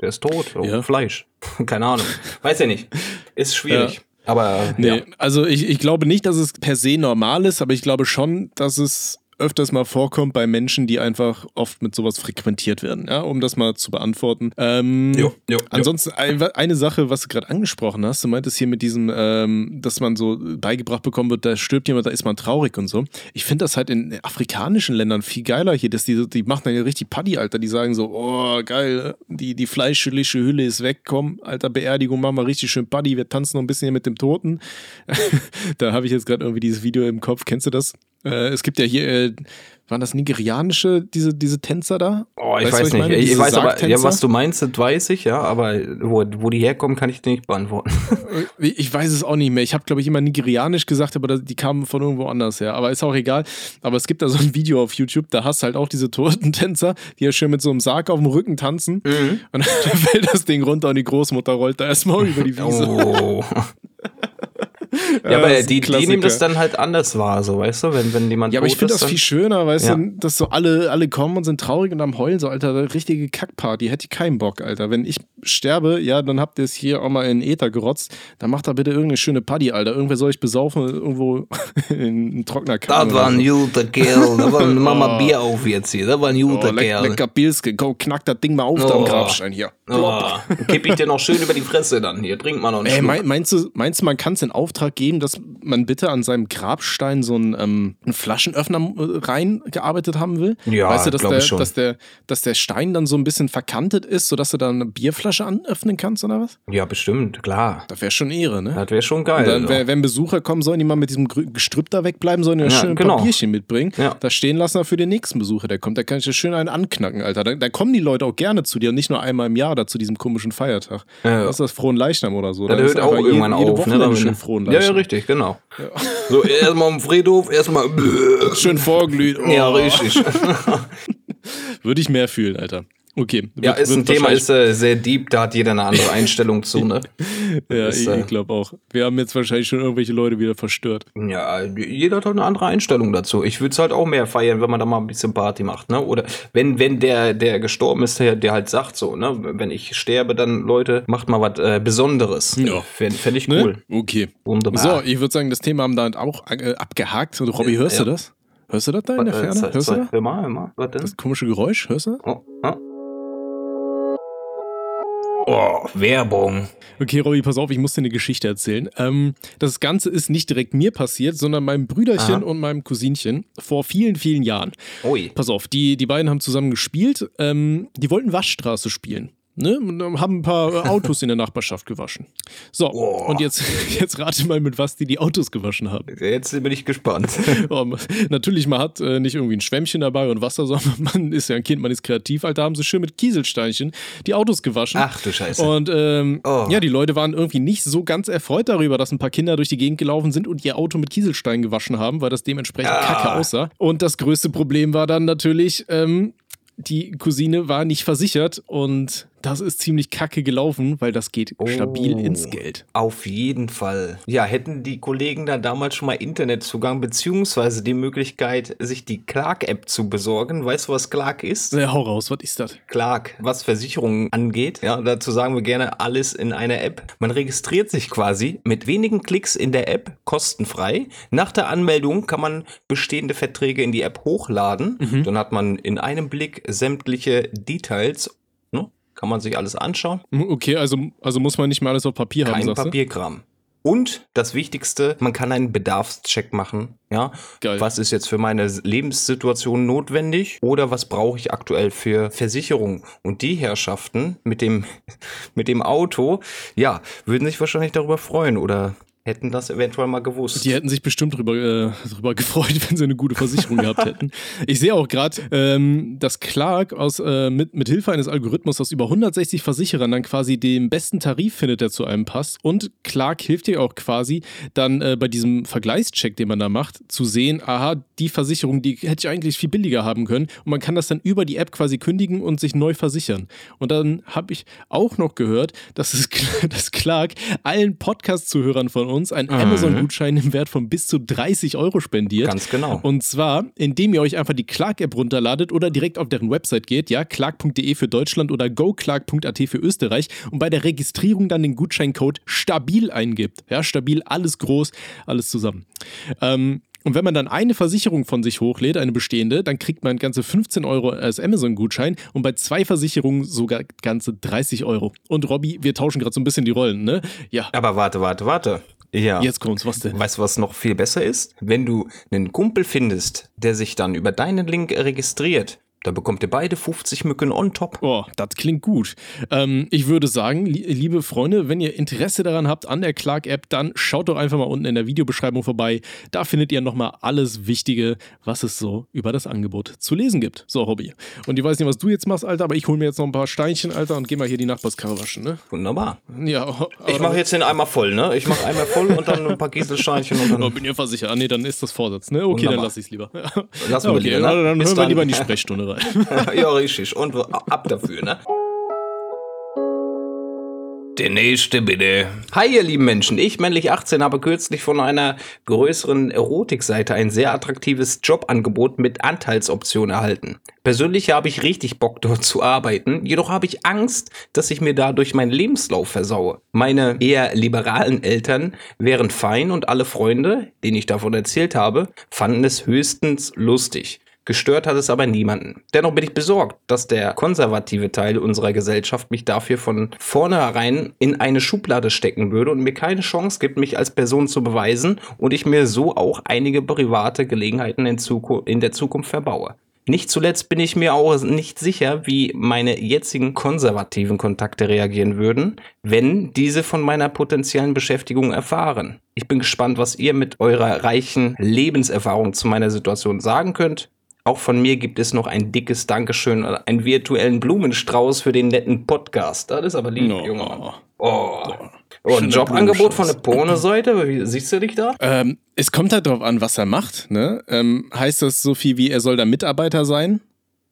der ist tot, oh, ja. Fleisch. keine Ahnung. Weiß ja nicht. Ist schwierig. Ja. Aber nee, ja. also ich, ich glaube nicht, dass es per se normal ist, aber ich glaube schon, dass es öfters mal vorkommt bei Menschen, die einfach oft mit sowas frequentiert werden, ja, um das mal zu beantworten. Ähm, jo, jo, ansonsten jo. eine Sache, was du gerade angesprochen hast, du meintest hier mit diesem, ähm, dass man so beigebracht bekommen wird, da stirbt jemand, da ist man traurig und so. Ich finde das halt in afrikanischen Ländern viel geiler hier, dass die, die machen dann ja richtig Paddy, Alter, die sagen so, oh geil, die, die fleischliche Hülle ist weg, komm, Alter, Beerdigung, machen wir richtig schön Paddy, wir tanzen noch ein bisschen hier mit dem Toten. da habe ich jetzt gerade irgendwie dieses Video im Kopf, kennst du das? Äh, es gibt ja hier, äh, waren das nigerianische, diese, diese Tänzer da? Oh, ich weißt, weiß nicht. Ich, ich weiß aber, ja, was du meinst, das weiß ich, ja, aber wo, wo die herkommen, kann ich dir nicht beantworten. ich weiß es auch nicht mehr. Ich habe, glaube ich, immer nigerianisch gesagt, aber die kamen von irgendwo anders her. Aber ist auch egal. Aber es gibt da so ein Video auf YouTube, da hast du halt auch diese Totentänzer, die ja schön mit so einem Sarg auf dem Rücken tanzen. Mhm. Und dann fällt das Ding runter und die Großmutter rollt da erstmal über die Wiese. Oh. Ja, aber die, die nehmen das dann halt anders wahr, so, weißt du, wenn, wenn jemand. Ja, aber ich finde das viel schöner, weißt ja. du, dass so alle, alle kommen und sind traurig und am Heulen, so, Alter, richtige Kackparty, hätte ich keinen Bock, Alter. Wenn ich sterbe, ja, dann habt ihr es hier auch mal in Äther gerotzt, dann macht da bitte irgendeine schöne Party, Alter. Irgendwer soll ich besaufen, irgendwo in ein trockener Kack. Das war ein guter Kerl, da war, mach mal Bier auf jetzt hier, das war ein guter oh, Kerl. Lecker Pilske, komm, knack das Ding mal auf, oh. da am Grabstein hier. Oh. Kipp ich dir noch schön über die Fresse dann hier, trink mal noch einen Ey, meinst du, meinst du, man kann es in Auftrag geben, dass man bitte an seinem Grabstein so einen, ähm, einen Flaschenöffner äh, reingearbeitet haben will. Ja, weißt du, dass der, schon. Dass, der, dass der Stein dann so ein bisschen verkantet ist, sodass du da eine Bierflasche anöffnen kannst oder was? Ja, bestimmt, klar. Das wäre schon Ehre, ne? Das wäre schon geil. Dann, wenn, wenn Besucher kommen, sollen die mal mit diesem Gestrüpp da wegbleiben, sollen ja, schön genau. ein Bierchen mitbringen. Ja. Das stehen lassen für den nächsten Besucher, der kommt. Da kann ich ja schön einen anknacken, Alter. Da, da, kommen die Leute auch gerne zu dir und nicht nur einmal im Jahr da zu diesem komischen Feiertag. Ja. Was ist das? Frohen Leichnam oder so. Da hört auch irgendwann jede, jede Woche ne? schön Frohen Leichnam. Ja, ja, richtig, genau. Ja. So, erstmal am Friedhof, erstmal. Schön vorglüht. Oh. Ja, richtig. Würde ich mehr fühlen, Alter. Okay. Wird, ja, ist ein Thema, ist äh, sehr deep, da hat jeder eine andere Einstellung zu, ne? ja, ist, ich, äh, ich glaube auch. Wir haben jetzt wahrscheinlich schon irgendwelche Leute wieder verstört. Ja, jeder hat halt eine andere Einstellung dazu. Ich würde es halt auch mehr feiern, wenn man da mal ein bisschen Party macht, ne? Oder wenn, wenn der, der gestorben ist, der, der halt sagt so, ne? Wenn ich sterbe, dann Leute, macht mal was äh, Besonderes. Ja. Fände fänd ich ne? cool. Ne? Okay. Wunderbar. So, ich würde sagen, das Thema haben da auch äh, abgehakt. Robby, hörst ja. du das? Hörst du das da in der Ferne? Hörst du das? Hör mal, hör mal. Was denn? Das komische Geräusch, hörst du? Oh, oh. Oh, Werbung. Okay, Robby, pass auf, ich muss dir eine Geschichte erzählen. Ähm, das Ganze ist nicht direkt mir passiert, sondern meinem Brüderchen Aha. und meinem Cousinchen vor vielen, vielen Jahren. Ui. Pass auf, die, die beiden haben zusammen gespielt. Ähm, die wollten Waschstraße spielen. Ne? Haben ein paar Autos in der Nachbarschaft gewaschen. So, oh. und jetzt, jetzt rate mal, mit was die die Autos gewaschen haben. Jetzt bin ich gespannt. oh, natürlich, man hat äh, nicht irgendwie ein Schwämmchen dabei und Wasser, sondern man ist ja ein Kind, man ist kreativ. Alter, haben sie schön mit Kieselsteinchen die Autos gewaschen. Ach du Scheiße. Und ähm, oh. ja, die Leute waren irgendwie nicht so ganz erfreut darüber, dass ein paar Kinder durch die Gegend gelaufen sind und ihr Auto mit Kieselstein gewaschen haben, weil das dementsprechend ah. kacke aussah. Und das größte Problem war dann natürlich, ähm, die Cousine war nicht versichert und das ist ziemlich kacke gelaufen, weil das geht stabil Oh. ins Geld. Auf jeden Fall. Ja, hätten die Kollegen da damals schon mal Internetzugang beziehungsweise die Möglichkeit, sich die Clark-App zu besorgen. Weißt du, was Clark ist? Ja, hau raus, was ist das? Clark, was Versicherungen angeht. Ja, dazu sagen wir gerne alles in einer App. Man registriert sich quasi mit wenigen Klicks in der App kostenfrei. Nach der Anmeldung kann man bestehende Verträge in die App hochladen. Dann hat man in einem Blick sämtliche Details. Kann man sich alles anschauen. Okay, also, also muss man nicht mehr alles auf Papier haben, Kein sagst du? Papierkram. Und das Wichtigste, man kann einen Bedarfscheck machen. Ja, Geil. was ist jetzt für meine Lebenssituation notwendig oder was brauche ich aktuell für Versicherung? Und die Herrschaften mit dem mit dem Auto, ja, würden sich wahrscheinlich darüber freuen oder hätten das eventuell mal gewusst. Die hätten sich bestimmt drüber, äh, drüber gefreut, wenn sie eine gute Versicherung gehabt hätten. Ich sehe auch gerade, ähm, dass Clark aus, äh, mit, mit Hilfe eines Algorithmus aus über 160 Versicherern dann quasi den besten Tarif findet, der zu einem passt. Und Clark hilft dir auch quasi dann äh, bei diesem Vergleichscheck, den man da macht, zu sehen, aha, die Versicherung, die hätte ich eigentlich viel billiger haben können. Und man kann das dann über die App quasi kündigen und sich neu versichern. Und dann habe ich auch noch gehört, dass, es, dass Clark allen Podcast-Zuhörern von uns einen Amazon-Gutschein im Wert von bis zu 30 Euro spendiert. Ganz genau. Und zwar, indem ihr euch einfach die Clark-App runterladet oder direkt auf deren Website geht, ja, clark.de für Deutschland oder goclark.at für Österreich und bei der Registrierung dann den Gutscheincode stabil eingibt. Ja, stabil, alles groß, alles zusammen. Ähm, und wenn man dann eine Versicherung von sich hochlädt, eine bestehende, dann kriegt man ganze 15 Euro als Amazon-Gutschein und bei zwei Versicherungen sogar ganze 30 Euro. Und Robby, wir tauschen gerade so ein bisschen die Rollen, ne? Ja, Aber warte, warte, warte. Ja. jetzt kommt's, was denn? Weißt du, was noch viel besser ist? Wenn du einen Kumpel findest, der sich dann über deinen Link registriert, dann bekommt ihr beide 50 Mücken on top. Oh, das klingt gut. Ähm, ich würde sagen, li liebe Freunde, wenn ihr Interesse daran habt an der Clark-App, dann schaut doch einfach mal unten in der Videobeschreibung vorbei. Da findet ihr nochmal alles Wichtige, was es so über das Angebot zu lesen gibt. So, Hobby. Und ich weiß nicht, was du jetzt machst, Alter, aber ich hole mir jetzt noch ein paar Steinchen, Alter, und geh mal hier die Nachbarskarre waschen, ne? Wunderbar. Ja, Ich mache jetzt den einmal voll, ne? Ich mache einmal voll und dann ein paar Gieselsteinchen und Oh, dann. bin ihr versichert? Ah, nee, dann ist das Vorsatz, ne? Okay, dann Wunderbar. lass ich's lieber. Lassen wir okay, lieber, ne? dann, dann hören wir dann. lieber in die Sprechstunde rein. ja, richtig. Und ab dafür, ne? Der nächste bitte. Hi, ihr lieben Menschen. Ich, männlich 18, habe kürzlich von einer größeren Erotikseite ein sehr attraktives Jobangebot mit Anteilsoption erhalten. Persönlich habe ich richtig Bock, dort zu arbeiten, jedoch habe ich Angst, dass ich mir dadurch meinen Lebenslauf versaue. Meine eher liberalen Eltern wären fein und alle Freunde, denen ich davon erzählt habe, fanden es höchstens lustig. Gestört hat es aber niemanden. Dennoch bin ich besorgt, dass der konservative Teil unserer Gesellschaft mich dafür von vornherein in eine Schublade stecken würde und mir keine Chance gibt, mich als Person zu beweisen und ich mir so auch einige private Gelegenheiten in, Zuku in der Zukunft verbaue. Nicht zuletzt bin ich mir auch nicht sicher, wie meine jetzigen konservativen Kontakte reagieren würden, wenn diese von meiner potenziellen Beschäftigung erfahren. Ich bin gespannt, was ihr mit eurer reichen Lebenserfahrung zu meiner Situation sagen könnt. Auch von mir gibt es noch ein dickes Dankeschön, oder einen virtuellen Blumenstrauß für den netten Podcast. Das ist aber lieb, No. Junge. Mann. Oh. Oh, ein Jobangebot von der Pornoseite? Wie siehst du dich da? Ähm, es kommt halt darauf an, was er macht. Ne? Ähm, heißt das so viel wie, er soll da Mitarbeiter sein?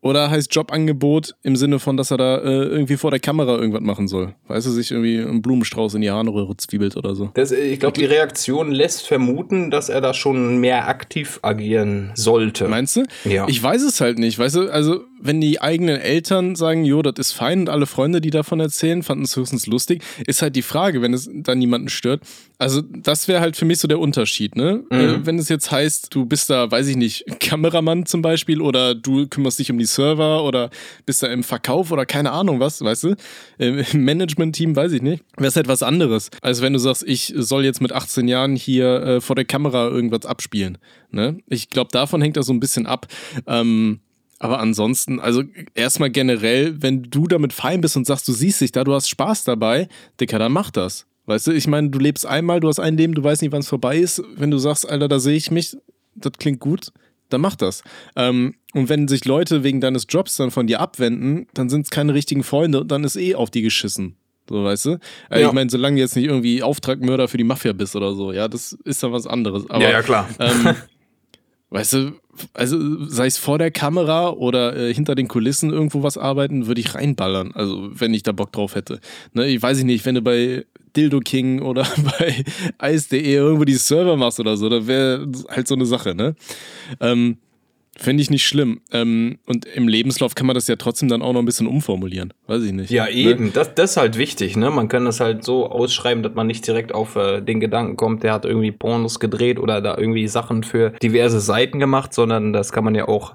Oder heißt Jobangebot im Sinne von, dass er da äh, irgendwie vor der Kamera irgendwas machen soll? Weißt du, sich irgendwie einen Blumenstrauß in die Harnröhre zwiebelt oder so? Das, ich glaube, die Reaktion lässt vermuten, dass er da schon mehr aktiv agieren sollte. Meinst du? Ja. Ich weiß es halt nicht. Weißt du, also, wenn die eigenen Eltern sagen, jo, das ist fein und alle Freunde, die davon erzählen, fanden es höchstens lustig, ist halt die Frage, wenn es dann niemanden stört. Also, das wäre halt für mich so der Unterschied, ne? Mhm. Äh, wenn es jetzt heißt, du bist da, weiß ich nicht, Kameramann zum Beispiel oder du kümmerst dich um die Server oder bist da im Verkauf oder keine Ahnung was, weißt du? Im Management-Team, weiß ich nicht. Wäre es halt was anderes, als wenn du sagst, ich soll jetzt mit 18 Jahren hier äh, vor der Kamera irgendwas abspielen. Ne? Ich glaube, davon hängt das so ein bisschen ab. Ähm, aber ansonsten, also erstmal generell, wenn du damit fein bist und sagst, du siehst dich da, du hast Spaß dabei, Dicker, dann mach das. Weißt du, ich meine, du lebst einmal, du hast ein Leben, du weißt nicht, wann es vorbei ist. Wenn du sagst, Alter, da sehe ich mich, das klingt gut, dann mach das. Ähm, und wenn sich Leute wegen deines Jobs dann von dir abwenden, dann sind es keine richtigen Freunde und dann ist eh auf die geschissen. So, weißt du? Äh, Ja. Ich meine, solange du jetzt nicht irgendwie Auftragmörder für die Mafia bist oder so, ja, das ist dann was anderes. Aber, klar. ähm, weißt du, also sei es vor der Kamera oder äh, hinter den Kulissen irgendwo was arbeiten, würde ich reinballern. Also wenn ich da Bock drauf hätte. Ne, ich weiß nicht, wenn du bei Dildo King oder bei Ice.de irgendwo die Server machst oder so, da wäre halt so eine Sache, ne? Ähm, Fände ich nicht schlimm. Ähm, und im Lebenslauf kann man das ja trotzdem dann auch noch ein bisschen umformulieren. Weiß ich nicht. Ja, ne? eben. Ne? Das, das ist halt wichtig. Ne? Man kann das halt so ausschreiben, dass man nicht direkt auf äh, den Gedanken kommt, der hat irgendwie Pornos gedreht oder da irgendwie Sachen für diverse Seiten gemacht, sondern das kann man ja auch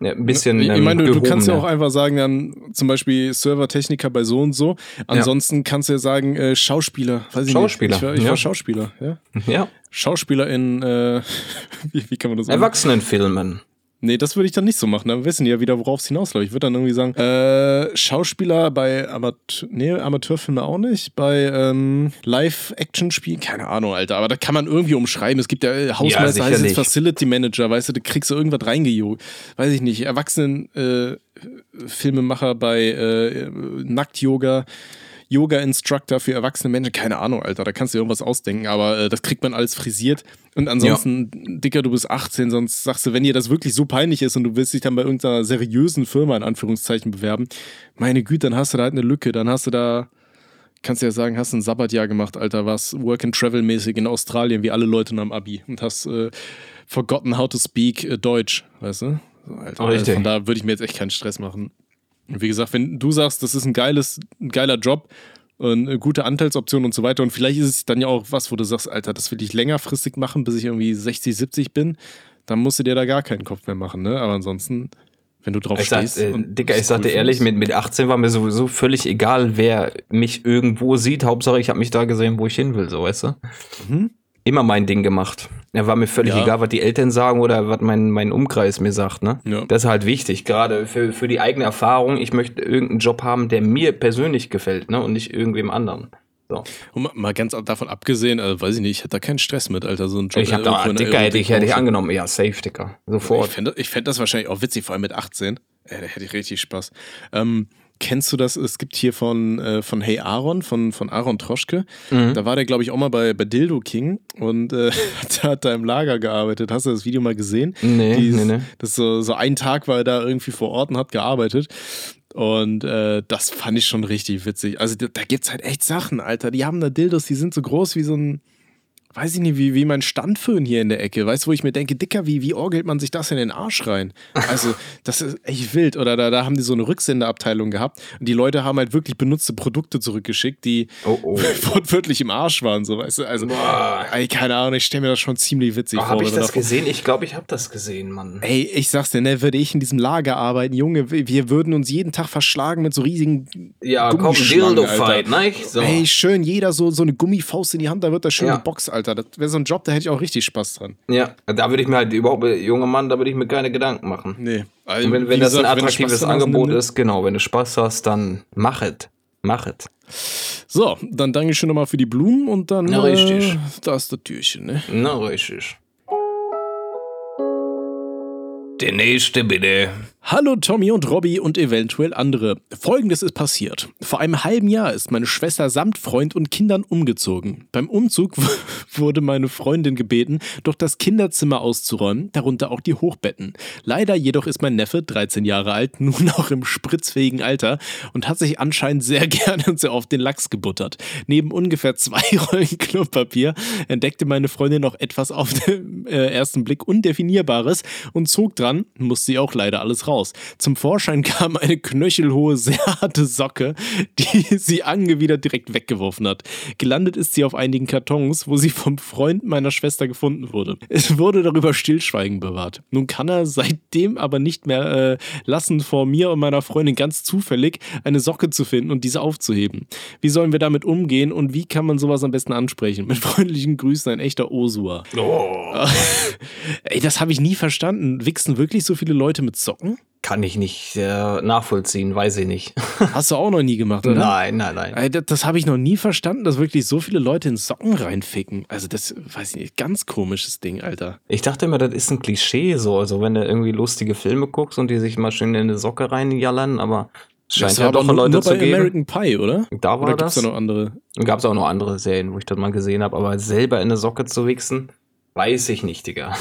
ja, ein bisschen. Ähm, ich meine, du, du, kannst ja auch einfach sagen, dann zum Beispiel Servertechniker bei so und so. Ansonsten ja. kannst du ja sagen, äh, Schauspieler. Weiß Schauspieler. Ich, war, ich ja. war Schauspieler, ja. Ja. Schauspieler in, äh, wie, wie, kann man das sagen? Erwachsenenfilmen. Nee, das würde ich dann nicht so machen. Dann wissen die ja wieder, worauf es hinausläuft. Ich würde dann irgendwie sagen, äh, Schauspieler bei Amateur, nee, Amateurfilme auch nicht, bei ähm, Live-Action-Spielen, keine Ahnung, Alter. Aber da kann man irgendwie umschreiben. Es gibt ja äh, Hausmeister, ja, heißt jetzt Facility Manager, weißt du, da kriegst du irgendwas reingejogt. Weiß ich nicht, Erwachsenen äh, Filmemacher bei äh, Nackt-Yoga. Yoga-Instructor für erwachsene Menschen, keine Ahnung, Alter, da kannst du dir irgendwas ausdenken, aber äh, das kriegt man alles frisiert. Und ansonsten, ja. Dicker, du bist 18, sonst sagst du, wenn dir das wirklich so peinlich ist und du willst dich dann bei irgendeiner seriösen Firma in Anführungszeichen bewerben, meine Güte, dann hast du da halt eine Lücke, dann hast du da kannst du ja sagen, hast ein Sabbatjahr gemacht, Alter, warst Work and Travel mäßig in Australien, wie alle Leute am Abi und hast äh, forgotten how to speak äh, Deutsch, weißt du? So, Alter, also von da würde ich mir jetzt echt keinen Stress machen. Wie gesagt, wenn du sagst, das ist ein geiles, ein geiler Job, eine gute Anteilsoption und so weiter. Und vielleicht ist es dann ja auch was, wo du sagst, Alter, das will ich längerfristig machen, bis ich irgendwie 60, 70 bin. Dann musst du dir da gar keinen Kopf mehr machen, ne? Aber ansonsten, wenn du drauf ich stehst. Sag, äh, Dicker, ich sagte cool ehrlich, mit, mit 18 war mir sowieso völlig egal, wer mich irgendwo sieht. Hauptsache, ich habe mich da gesehen, wo ich hin will, so weißt du? Mhm immer mein Ding gemacht. Er war mir völlig ja. egal, was die Eltern sagen oder was mein, mein Umkreis mir sagt. Ne? Ja. Das ist halt wichtig, gerade für, für die eigene Erfahrung. Ich möchte irgendeinen Job haben, der mir persönlich gefällt ne? und nicht irgendwem anderen. So. Und mal ganz davon abgesehen, also weiß ich nicht, ich hätte da keinen Stress mit, Alter, so ein Job. Ich hab da, Dicker hätte ich, hätte ich angenommen, ja, safe, Dicker, sofort. Ich fände fänd das wahrscheinlich auch witzig, vor allem mit 18. Ja, da hätte ich richtig Spaß. Ähm, Kennst du das? Es gibt hier von, äh, von Hey Aaron, von, von Aaron Troschke. Mhm. Da war der, glaube ich, auch mal bei, bei Dildo King und äh, der hat da im Lager gearbeitet. Hast du das Video mal gesehen? Nee, Dies, nee, nee. Das so, so ein Tag war er da irgendwie vor Ort und hat gearbeitet. Und äh, das fand ich schon richtig witzig. Also da, da gibt es halt echt Sachen, Alter. Die haben da Dildos, die sind so groß wie so ein, weiß ich nicht, wie, wie mein Standföhn hier in der Ecke. Weißt du, wo ich mir denke, Dicker, wie, wie orgelt man sich das in den Arsch rein? Also, das ist echt wild. Oder da, da haben die so eine Rücksendeabteilung gehabt und die Leute haben halt wirklich benutzte Produkte zurückgeschickt, die oh, oh. wortwörtlich im Arsch waren, so weißt du. Also, ey, keine Ahnung, ich stelle mir das schon ziemlich witzig oh, vor. Habe ich das gesehen? Ich glaube, ich habe das gesehen, Mann. Ey, ich sag's dir, ne, würde ich in diesem Lager arbeiten, Junge, wir würden uns jeden Tag verschlagen mit so riesigen Ja, komm, Dildo-Fight, ne? So. Ey, schön, jeder so, so eine Gummifaust in die Hand, da wird das schön ja. geboxt, Alter. Das wäre so ein Job, da hätte ich auch richtig Spaß dran. Ja, da würde ich mir halt überhaupt, junger Mann, da würde ich mir keine Gedanken machen. Nee. Also, wenn, wenn das gesagt, ein attraktives Angebot ist, genau, wenn du Spaß hast, dann mach es. Mach es. So, dann danke ich schon nochmal für die Blumen und dann. Na, richtig. Äh, da ist das Türchen, ne? Na, richtig. Der nächste bitte. Hallo Tommy und Robby und eventuell andere. Folgendes ist passiert. Vor einem halben Jahr ist meine Schwester samt Freund und Kindern umgezogen. Beim Umzug wurde meine Freundin gebeten, doch das Kinderzimmer auszuräumen, darunter auch die Hochbetten. Leider jedoch ist mein Neffe, 13 Jahre alt, nun auch im spritzfähigen Alter und hat sich anscheinend sehr gerne und sehr oft den Lachs gebuttert. Neben ungefähr zwei Rollen Klopapier entdeckte meine Freundin noch etwas auf den äh, ersten Blick Undefinierbares und zog dran, musste sie auch leider alles raus raus. Zum Vorschein kam eine knöchelhohe, sehr harte Socke, die sie angewidert direkt weggeworfen hat. Gelandet ist sie auf einigen Kartons, wo sie vom Freund meiner Schwester gefunden wurde. Es wurde darüber Stillschweigen bewahrt. Nun kann er seitdem aber nicht mehr äh, lassen, vor mir und meiner Freundin ganz zufällig eine Socke zu finden und diese aufzuheben. Wie sollen wir damit umgehen und wie kann man sowas am besten ansprechen? Mit freundlichen Grüßen, ein echter Osua. Oh. Ey, das habe ich nie verstanden. Wichsen wirklich so viele Leute mit Socken? Kann ich nicht äh, nachvollziehen, weiß ich nicht. Hast du auch noch nie gemacht, oder? Nein, nein, nein. Das, das habe ich noch nie verstanden, dass wirklich so viele Leute in Socken reinficken. Also das, weiß ich nicht, ganz komisches Ding, Alter. Ich dachte immer, das ist ein Klischee so. Also wenn du irgendwie lustige Filme guckst und die sich mal schön in eine Socke reinjallern, aber scheint ja doch nur, Leute nur bei zu geben. American Pie, oder? Da war oder das. Da noch andere? Gab es auch noch andere Serien, wo ich das mal gesehen habe, aber selber in eine Socke zu wichsen, Weiß ich nicht, Digga.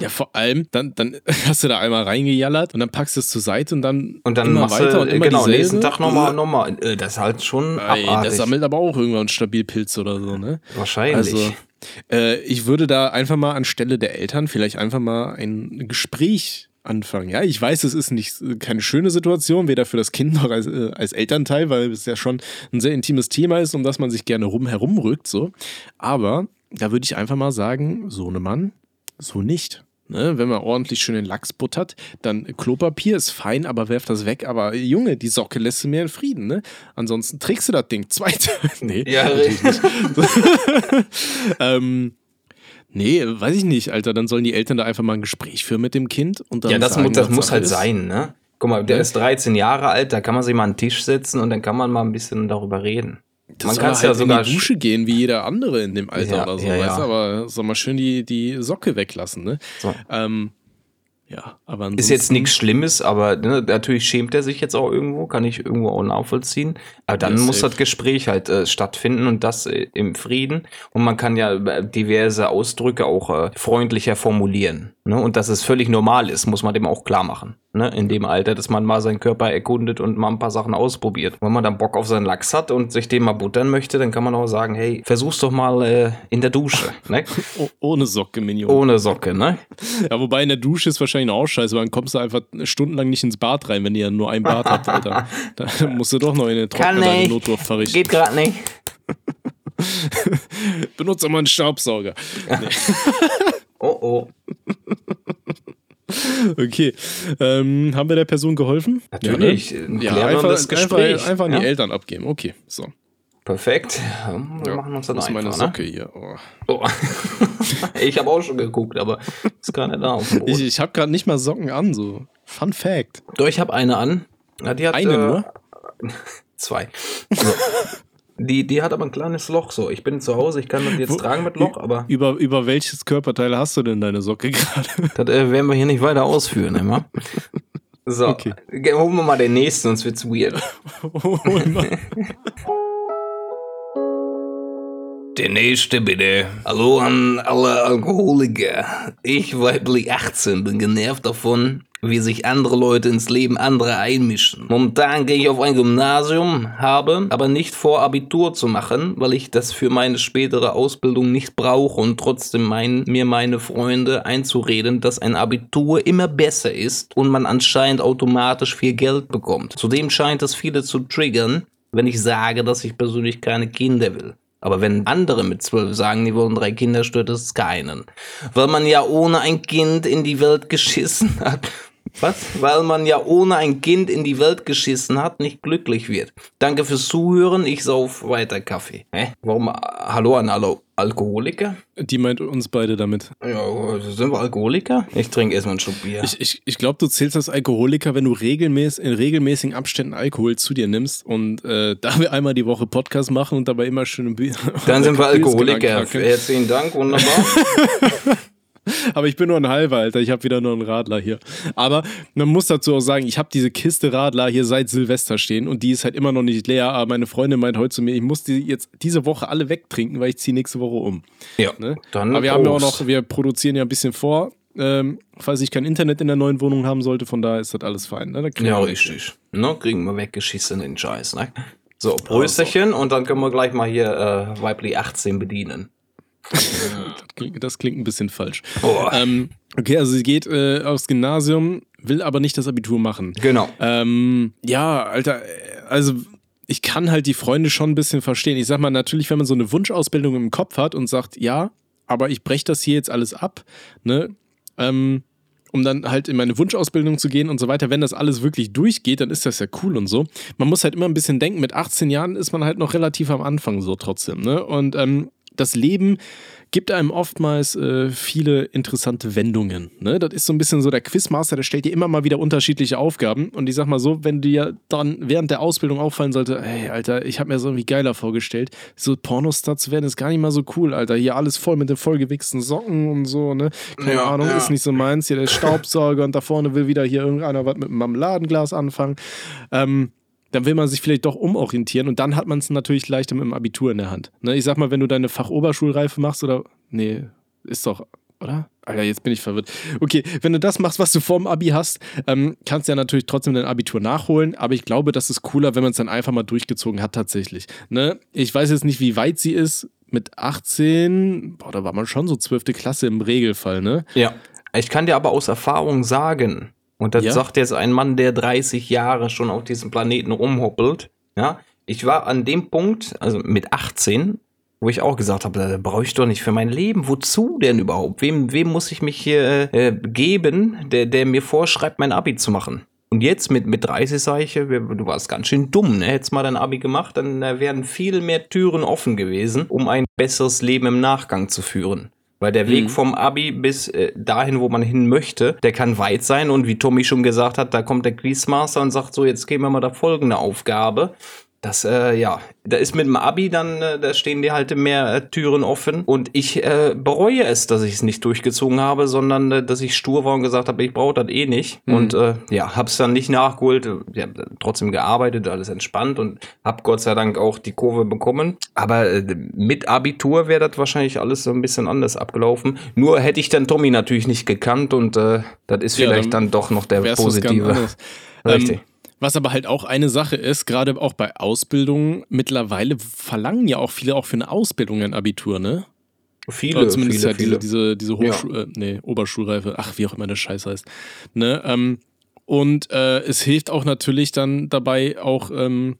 Ja, vor allem, dann, dann hast du da einmal reingejallert und dann packst du es zur Seite und dann, Und dann immer machst weiter du, und immer genau, dieselbe. nächsten Tag nochmal, nochmal. Äh, Das ist halt schon Ey, abartig. das sammelt aber auch irgendwann stabil Pilz oder so, ne? Wahrscheinlich. Also, äh, ich würde da einfach mal anstelle der Eltern vielleicht einfach mal ein Gespräch anfangen. Ja, ich weiß, es ist nicht keine schöne Situation, weder für das Kind noch als, äh, als Elternteil, weil es ja schon ein sehr intimes Thema ist, um das man sich gerne rum herumrückt, so. Aber da würde ich einfach mal sagen, Sohnemann, so nicht. Ne, wenn man ordentlich schön den Lachs buttert, dann Klopapier ist fein, aber werf das weg. Aber Junge, die Socke lässt du mir in Frieden, ne? Ansonsten trägst du das Ding. Zweite. nee. ja, natürlich nicht. ähm, nee, weiß ich nicht, Alter. Dann sollen die Eltern da einfach mal ein Gespräch führen mit dem Kind. Und dann ja, das, sagen, muss, das muss halt ist. sein, ne? Guck mal, der Ja. ist 13 Jahre alt, da kann man sich mal an den Tisch setzen und dann kann man mal ein bisschen darüber reden. Das man kann es halt ja sogar in die Dusche gehen, wie jeder andere in dem Alter Ja, oder so, ja, weißt du? ja. Aber soll mal schön die, die Socke weglassen, ne? So. Ähm, ja, aber Ist jetzt nichts Schlimmes, aber ne, natürlich schämt er sich jetzt auch irgendwo, kann ich irgendwo auch nachvollziehen. Aber dann Ja, muss safe. das Gespräch halt äh, stattfinden und das äh, im Frieden. Und man kann ja äh, diverse Ausdrücke auch äh, freundlicher formulieren. Ne? Und dass es völlig normal ist, muss man dem auch klar machen. Ne? In dem Alter, dass man mal seinen Körper erkundet und mal ein paar Sachen ausprobiert. Wenn man dann Bock auf seinen Lachs hat und sich den mal buttern möchte, dann kann man auch sagen, hey, versuch's doch mal äh, in der Dusche. Ne? Oh, ohne Socke, Minion. Ohne Socke, ne? Ja, wobei in der Dusche ist wahrscheinlich auch scheiße, weil dann kommst du einfach stundenlang nicht ins Bad rein, wenn ihr ja nur ein Bad habt, Alter. Da musst du doch noch in den Trockner deine. Notdurft verrichten. Geht gerade nicht. Benutze mal einen Staubsauger. Oh oh. Okay. Ähm, haben wir der Person geholfen? Natürlich. Ja, ne? ja einfach, Gespräch. einfach, einfach an ja? die Eltern abgeben. Okay, so. Perfekt. Wir Ja, machen uns dann das ist einfach. meine ne? Socke hier. Oh. Oh. ich habe auch schon geguckt, aber ist gar nicht da auf dem Boden. Ich, ich habe gerade nicht mal Socken an, so. Fun Fact. Doch, ich habe eine an. Ja, die hat, Eine äh, nur? Zwei. So. Die, die hat aber ein kleines Loch so. Ich bin zu Hause, ich kann das jetzt Wo- tragen mit Loch, aber Über, über welches Körperteil hast du denn deine Socke gerade? das äh, werden wir hier nicht weiter ausführen, immer. So, Okay. Holen wir mal den nächsten, sonst wird's weird. Der nächste bitte. Hallo an alle Alkoholiker. Ich, weiblich 18, bin genervt davon, wie sich andere Leute ins Leben anderer einmischen. Momentan gehe ich auf ein Gymnasium, habe aber nicht vor, Abitur zu machen, weil ich das für meine spätere Ausbildung nicht brauche und trotzdem meinen mir meine Freunde einzureden, dass ein Abitur immer besser ist und man anscheinend automatisch viel Geld bekommt. Zudem scheint es viele zu triggern, wenn ich sage, dass ich persönlich keine Kinder will. Aber wenn andere mit zwölf sagen, die wollen drei Kinder, stört es keinen. Weil man ja ohne ein Kind in die Welt geschissen hat. Was? Weil man ja ohne ein Kind in die Welt geschissen hat, nicht glücklich wird. Danke fürs Zuhören, ich sauf weiter Kaffee. Hä? Warum? äh, Hallo an alle Alkoholiker? Die meint uns beide damit. Ja, sind wir Alkoholiker? Ich trinke erstmal einen Schluck Bier. Ich, ich, ich glaube, du zählst als Alkoholiker, wenn du regelmäßig, in regelmäßigen Abständen Alkohol zu dir nimmst und äh, da wir einmal die Woche Podcast machen und dabei immer schön ein Bier. Dann sind wir Alkoholiker. Herzlichen Dank, wunderbar. Aber ich bin nur ein halber, Alter. Ich habe wieder nur einen Radler hier. Aber man muss dazu auch sagen, ich habe diese Kiste Radler hier seit Silvester stehen und die ist halt immer noch nicht leer. Aber meine Freundin meint heute zu mir, ich muss die jetzt diese Woche alle wegtrinken, weil ich ziehe nächste Woche um. ja, Ne? dann Aber wir haben ja auch noch, wir produzieren ja ein bisschen vor, ähm, falls ich kein Internet in der neuen Wohnung haben sollte. Von daher ist das alles fein. Ne? Ja, richtig. Ne, kriegen wir weggeschissen den Scheiß, ne? So, Prösterchen und dann können wir gleich mal hier äh, weiblich 18 bedienen. Das klingt, das klingt ein bisschen falsch. Oh. Ähm, okay, also sie geht äh, aufs Gymnasium, will aber nicht das Abitur machen. Genau. Ähm, ja, Alter, äh, also ich kann halt die Freunde schon ein bisschen verstehen. Ich sag mal, natürlich, wenn man so eine Wunschausbildung im Kopf hat und sagt, ja, aber ich breche das hier jetzt alles ab, ne, ähm, um dann halt in meine Wunschausbildung zu gehen und so weiter. Wenn das alles wirklich durchgeht, dann ist das ja cool und so. Man muss halt immer ein bisschen denken, mit 18 Jahren ist man halt noch relativ am Anfang so trotzdem, ne? Und ähm, das Leben gibt einem oftmals äh, viele interessante Wendungen. Ne? Das ist so ein bisschen so der Quizmaster, der stellt dir immer mal wieder unterschiedliche Aufgaben. Und ich sag mal so, wenn dir dann während der Ausbildung auffallen sollte, hey, Alter, ich habe mir so irgendwie geiler vorgestellt, so Pornostats werden ist gar nicht mal so cool, Alter. Hier alles voll mit den vollgewichsten Socken und so, ne? Keine Ja, Ahnung, ja. ist nicht so meins. Hier der Staubsauger und da vorne will wieder hier irgendeiner was mit einem Marmeladenglas anfangen. Ähm, dann will man sich vielleicht doch umorientieren und dann hat man es natürlich leichter mit dem Abitur in der Hand. Ne, ich sag mal, wenn du deine Fachoberschulreife machst oder. Nee, ist doch. oder? Alter, jetzt bin ich verwirrt. Okay, wenn du das machst, was du vorm Abi hast, ähm, kannst du ja natürlich trotzdem dein Abitur nachholen, aber ich glaube, das ist cooler, wenn man es dann einfach mal durchgezogen hat, tatsächlich. Ne? Ich weiß jetzt nicht, wie weit sie ist. Mit 18, boah, da war man schon so 12. Klasse im Regelfall, ne? Ja. Ich kann dir aber aus Erfahrung sagen, und das Ja? sagt jetzt ein Mann, der 30 Jahre schon auf diesem Planeten rumhoppelt, ja. Ich war an dem Punkt, also mit 18, wo ich auch gesagt habe, da brauche ich doch nicht für mein Leben. Wozu denn überhaupt? Wem, wem muss ich mich hier äh, geben, der, der mir vorschreibt, mein Abi zu machen? Und jetzt mit, mit 30 sage ich, du warst ganz schön dumm, ne? Hättest mal dein Abi gemacht, dann äh, wären viel mehr Türen offen gewesen, um ein besseres Leben im Nachgang zu führen. Weil der Weg vom Abi bis äh, dahin, wo man hin möchte, der kann weit sein. Und wie Tommy schon gesagt hat, da kommt der Quizmaster und sagt so, jetzt geben wir mal da folgende Aufgabe. Das, äh, ja, da ist mit dem Abi dann, äh, da stehen dir halt mehr äh, Türen offen. Und ich äh, bereue es, dass ich es nicht durchgezogen habe, sondern äh, dass ich stur war und gesagt habe, ich brauche das eh nicht. Und äh, ja, hab's dann nicht nachgeholt. Ja, trotzdem gearbeitet, alles entspannt und hab Gott sei Dank auch die Kurve bekommen. Aber äh, mit Abitur wäre das wahrscheinlich alles so ein bisschen anders abgelaufen. Nur hätte ich dann Tommy natürlich nicht gekannt und äh, das ist Ja, vielleicht dann dann doch noch der positive. Richtig. Ähm, was aber halt auch eine Sache ist, gerade auch bei Ausbildungen, mittlerweile verlangen ja auch viele auch für eine Ausbildung ein Abitur, ne? viele, Oder zumindest viele, ja viele. diese, diese, diese Hochschul äh, nee, Oberschulreife, ach, wie auch immer der Scheiß heißt. Ne? Ähm, und äh, es hilft auch natürlich dann dabei, auch ähm,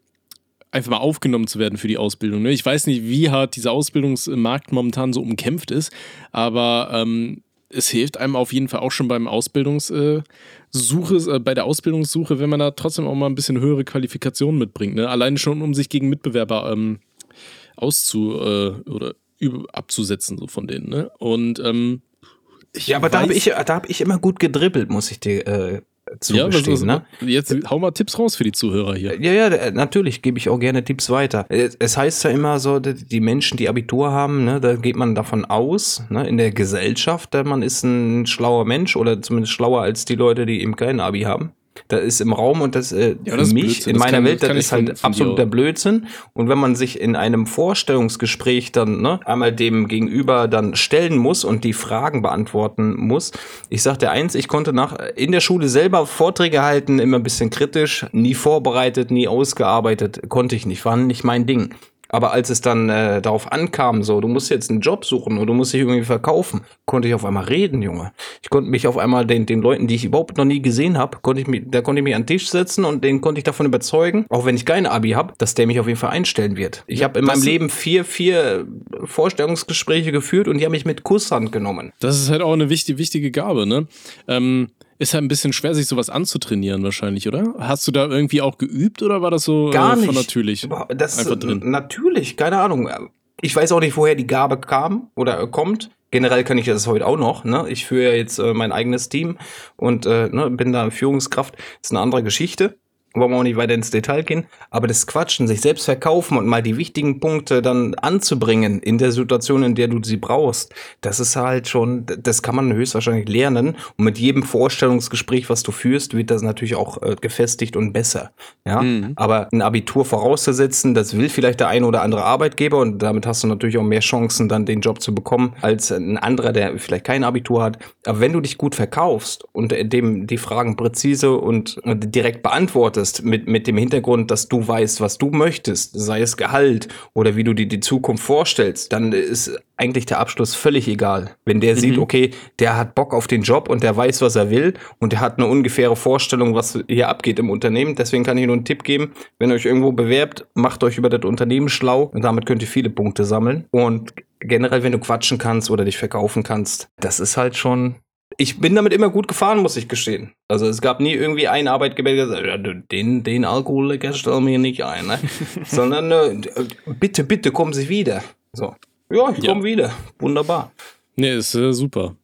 einfach mal aufgenommen zu werden für die Ausbildung. Ne? Ich weiß nicht, wie hart dieser Ausbildungsmarkt momentan so umkämpft ist, aber ähm, es hilft einem auf jeden Fall auch schon beim Ausbildungssuche, äh, bei der Ausbildungssuche, wenn man da trotzdem auch mal ein bisschen höhere Qualifikationen mitbringt. Ne? Alleine schon, um sich gegen Mitbewerber ähm, auszu äh, oder abzusetzen, so von denen. Ne? Und ähm, Ja, aber da habe weiß- ich, da hab ich immer gut gedribbelt, muss ich dir äh, zugestehen. was, ne? jetzt hau mal Tipps raus für die Zuhörer hier. Ja, ja, äh, natürlich gebe ich auch gerne Tipps weiter. Es heißt ja immer so, die Menschen, die Abitur haben, ne, da geht man davon aus, ne, in der Gesellschaft, man ist ein schlauer Mensch oder zumindest schlauer als die Leute, die eben kein Abi haben. Da ist im Raum und das äh, Ja, für das ist mich in Das meiner kann- Welt, das ist halt von- von dir absoluter. Blödsinn. Und wenn man sich in einem Vorstellungsgespräch dann ne, einmal dem Gegenüber dann stellen muss und die Fragen beantworten muss, ich sagte eins, ich konnte nach in der Schule selber Vorträge halten, immer ein bisschen kritisch, nie vorbereitet, nie ausgearbeitet, konnte ich nicht, war nicht mein Ding. Aber als es dann äh, darauf ankam, so, du musst jetzt einen Job suchen oder du musst dich irgendwie verkaufen, konnte ich auf einmal reden, Junge. Ich konnte mich auf einmal den, den Leuten, die ich überhaupt noch nie gesehen habe, konnte ich mich, da konnte ich mich an den Tisch setzen und den konnte ich davon überzeugen, auch wenn ich kein Abi habe, dass der mich auf jeden Fall einstellen wird. Ich habe in meinem Leben vier, vier Vorstellungsgespräche geführt und die haben mich mit Kusshand genommen. Das ist halt auch eine wichtige, wichtige Gabe, ne? Ähm, ist halt ein bisschen schwer, sich sowas anzutrainieren, wahrscheinlich, oder? Hast du da irgendwie auch geübt oder war das so Gar äh, nicht. von natürlich? Das Einfach drin. Natürlich, keine Ahnung. Ich weiß auch nicht, woher die Gabe kam oder äh, kommt. Generell kann ich das heute auch noch. Ne? Ich führe ja jetzt äh, mein eigenes Team und äh, ne, bin da Führungskraft. ist eine andere Geschichte. Wollen wir auch nicht weiter ins Detail gehen. Aber das Quatschen, sich selbst verkaufen und mal die wichtigen Punkte dann anzubringen in der Situation, in der du sie brauchst, das ist halt schon, das kann man höchstwahrscheinlich lernen. Und mit jedem Vorstellungsgespräch, was du führst, wird das natürlich auch äh, gefestigt und besser. Ja, Mhm. aber ein Abitur vorauszusetzen, das will vielleicht der eine oder andere Arbeitgeber und damit hast du natürlich auch mehr Chancen, dann den Job zu bekommen, als ein anderer, der vielleicht kein Abitur hat. Aber wenn du dich gut verkaufst und dem die Fragen präzise und, und direkt beantwortest, mit, mit dem Hintergrund, dass du weißt, was du möchtest, sei es Gehalt oder wie du dir die Zukunft vorstellst, dann ist eigentlich der Abschluss völlig egal. Wenn der sieht, okay, der hat Bock auf den Job und der weiß, was er will und der hat eine ungefähre Vorstellung, was hier abgeht im Unternehmen. Deswegen kann ich nur einen Tipp geben, wenn ihr euch irgendwo bewerbt, macht euch über das Unternehmen schlau und damit könnt ihr viele Punkte sammeln. Und generell, wenn du quatschen kannst oder dich verkaufen kannst, das ist halt schon. Ich bin damit immer gut gefahren, muss ich gestehen. Also es gab nie irgendwie einen Arbeitgeber, der gesagt hat, den, den Alkoholiker stell mir nicht ein, ne? sondern äh, bitte, bitte kommen Sie wieder. So. Ja, ich Ja. komme wieder. Wunderbar. Nee, ist äh, super.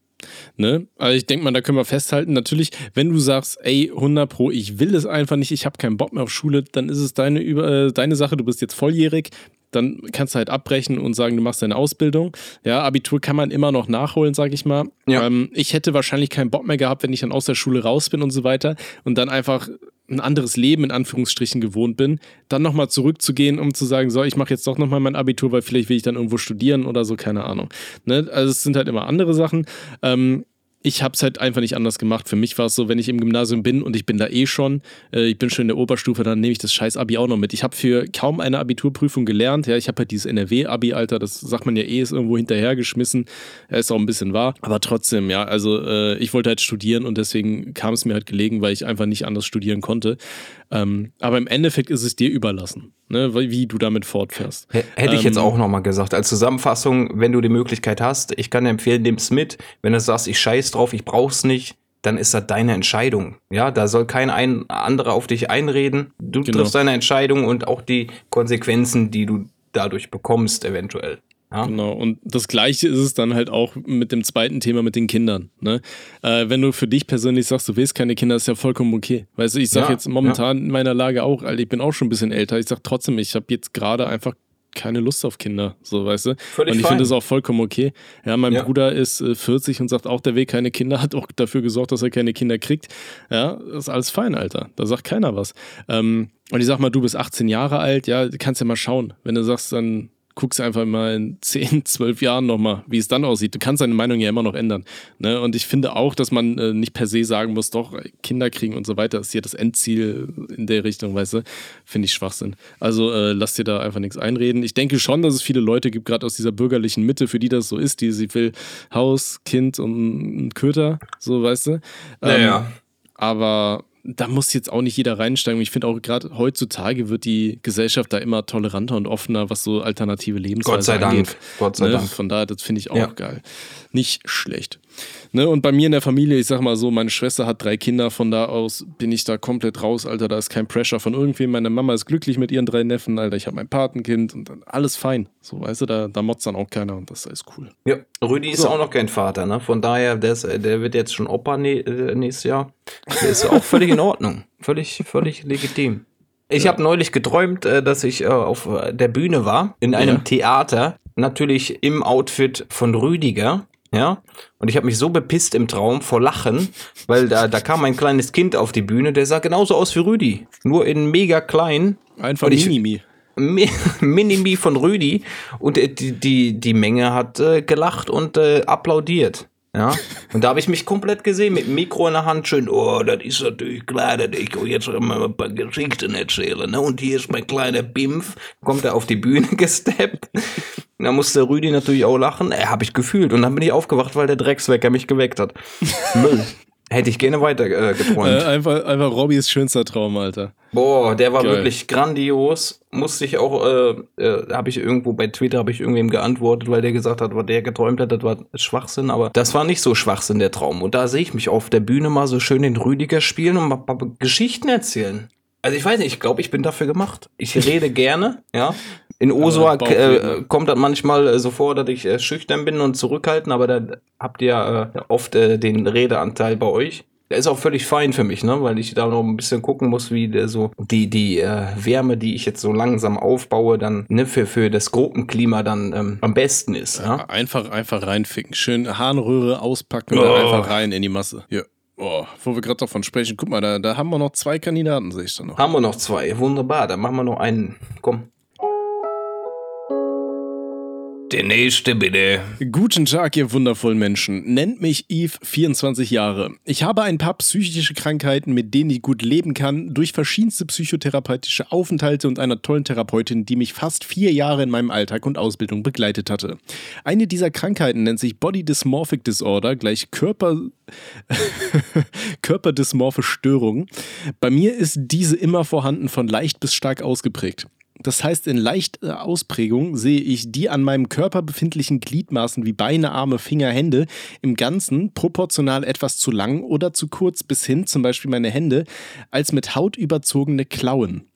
Ne? Also ich denke mal, da können wir festhalten, natürlich, wenn du sagst, ey, 100 pro, ich will es einfach nicht, ich habe keinen Bock mehr auf Schule, dann ist es deine, über, äh, deine Sache, du bist jetzt volljährig, dann kannst du halt abbrechen und sagen, du machst deine Ausbildung. Ja, Abitur kann man immer noch nachholen, sag ich mal. Ja. Ähm, ich hätte wahrscheinlich keinen Bock mehr gehabt, wenn ich dann aus der Schule raus bin und so weiter und dann einfach ein anderes Leben in Anführungsstrichen gewohnt bin, dann nochmal zurückzugehen, um zu sagen, so, ich mache jetzt doch nochmal mein Abitur, weil vielleicht will ich dann irgendwo studieren oder so, keine Ahnung. Ne? Also es sind halt immer andere Sachen. Ähm, ich habe es halt einfach nicht anders gemacht. Für mich war es so, wenn ich im Gymnasium bin und ich bin da eh schon, äh, ich bin schon in der Oberstufe, dann nehme ich das scheiß Abi auch noch mit. Ich habe für kaum eine Abiturprüfung gelernt. Ja, ich habe halt dieses NRW-Abi, Alter, das sagt man ja eh, ist irgendwo hinterhergeschmissen. Ja, ist auch ein bisschen wahr. Aber trotzdem, ja, also äh, ich wollte halt studieren und deswegen kam es mir halt gelegen, weil ich einfach nicht anders studieren konnte. Ähm, aber im Endeffekt ist es dir überlassen, ne, wie du damit fortfährst. H hätte ich ähm, jetzt auch nochmal gesagt. Als Zusammenfassung, wenn du die Möglichkeit hast, ich kann dir empfehlen, nimm's mit. Wenn du sagst, ich scheiß drauf, ich brauch's nicht, dann ist das deine Entscheidung. Ja, da soll kein ein anderer auf dich einreden. Du Genau. triffst deine Entscheidung und auch die Konsequenzen, die du dadurch bekommst, eventuell. Ja? Genau, und das gleiche ist es dann halt auch mit dem zweiten Thema mit den Kindern. Ne? Äh, wenn du für dich persönlich sagst, du willst keine Kinder, ist ja vollkommen okay. Weißt du, ich sage Ja, jetzt momentan in meiner Lage auch, Alter, ich bin auch schon ein bisschen älter, ich sage trotzdem, ich habe jetzt gerade einfach keine Lust auf Kinder, so weißt du. Völlig und ich finde das auch vollkommen okay. Ja, mein Ja. Bruder ist äh, 40 und sagt auch, der will keine Kinder, hat auch dafür gesorgt, dass er keine Kinder kriegt. Ja, ist alles fein, Alter. Da sagt keiner was. Ähm, und ich sag mal, du bist 18 Jahre alt, ja, kannst ja mal schauen. Wenn du sagst, dann guckst du einfach mal in 10, 12 Jahren nochmal, wie es dann aussieht. Du kannst deine Meinung ja immer noch ändern. Ne? Und ich finde auch, dass man äh, nicht per se sagen muss, doch, Kinder kriegen und so weiter ist hier das Endziel in der Richtung, weißt du? Finde ich Schwachsinn. Also äh, lass dir da einfach nichts einreden. Ich denke schon, dass es viele Leute gibt, gerade aus dieser bürgerlichen Mitte, für die das so ist, die sie will Haus, Kind und einen Köter, so weißt du. Ähm, Naja. aber da muss jetzt auch nicht jeder reinsteigen. Ich finde auch gerade heutzutage wird die Gesellschaft da immer toleranter und offener, was so alternative Lebensweise Gott sei Dank. angeht. Gott sei ne? Dank. Von daher, das finde ich auch Ja. geil. Nicht schlecht. Ne? Und bei mir in der Familie, ich sag mal so, meine Schwester hat drei Kinder, von da aus bin ich da komplett raus, Alter. Da ist kein Pressure von irgendwem. Meine Mama ist glücklich mit ihren drei Neffen, Alter. Ich habe mein Patenkind und dann alles fein. So, weißt du, da, da motzt dann auch keiner und das ist cool. Ja, Rüdi ist So. auch noch kein Vater, ne? Von daher, der, ist, der wird jetzt schon Opa äh, nächstes Jahr. Der ist auch völlig in Ordnung. Völlig, völlig legitim. Ich habe neulich geträumt, äh, dass ich äh, auf der Bühne war, in einem Ja. Theater, natürlich im Outfit von Rüdiger. Ja, und ich habe mich so bepisst im Traum vor Lachen, weil da, da kam ein kleines Kind auf die Bühne, der sah genauso aus wie Rüdi, nur in mega klein. Einfach Minimi. Mi- Minimi von Rüdi und äh, die, die, die Menge hat äh, gelacht und äh, applaudiert. Ja, und da habe ich mich komplett gesehen mit dem Mikro in der Hand, schön, oh, das ist natürlich klar, dass ich jetzt mal ein paar Geschichten erzähle, ne? Und hier ist mein kleiner Bimpf, kommt er auf die Bühne gesteppt. Da musste Rüdi natürlich auch lachen, äh, habe ich gefühlt. Und dann bin ich aufgewacht, weil der Dreckswecker mich geweckt hat. Müll. Hätte ich gerne weiter äh, geträumt. Äh, einfach, einfach Robbys schönster Traum, Alter. Boah, der war Geil. wirklich grandios. Musste ich auch, äh, äh, habe ich irgendwo bei Twitter, habe ich irgendwem geantwortet, weil der gesagt hat, was der geträumt hat, das war Schwachsinn. Aber das war nicht so Schwachsinn, der Traum. Und da sehe ich mich auf der Bühne mal so schön den Rüdiger spielen und mal, mal Geschichten erzählen. Also ich weiß nicht, ich glaube, ich bin dafür gemacht. Ich rede gerne, ja. In Osua Bauch äh, reden. kommt das manchmal äh, so vor, dass ich äh, schüchtern bin und zurückhalten, aber da habt ihr äh, oft äh, den Redeanteil bei euch. Der ist auch völlig fein für mich, ne? Weil ich da noch ein bisschen gucken muss, wie der so die, die äh, Wärme, die ich jetzt so langsam aufbaue, dann ne, für, für das Gruppenklima dann ähm, am besten ist. Ja? Einfach, einfach reinficken. Schön Harnröhre auspacken Oh. und einfach rein in die Masse. Ja. Oh, wo wir gerade davon sprechen, guck mal, da, da haben wir noch zwei Kandidaten, sehe ich da noch. Haben wir noch zwei. Wunderbar, dann machen wir noch einen. Komm. Der nächste bitte. Guten Tag, ihr wundervollen Menschen. Nennt mich Eve, 24 Jahre. Ich habe ein paar psychische Krankheiten, mit denen ich gut leben kann, durch verschiedenste psychotherapeutische Aufenthalte und einer tollen Therapeutin, die mich fast vier Jahre in meinem Alltag und Ausbildung begleitet hatte. Eine dieser Krankheiten nennt sich Body Dysmorphic Disorder, gleich Körper, körperdysmorphe Störung. Bei mir ist diese immer vorhanden, von leicht bis stark ausgeprägt. Das heißt, in leichter Ausprägung sehe ich die an meinem Körper befindlichen Gliedmaßen wie Beine, Arme, Finger, Hände im Ganzen proportional etwas zu lang oder zu kurz bis hin, zum Beispiel meine Hände, als mit Haut überzogene Klauen.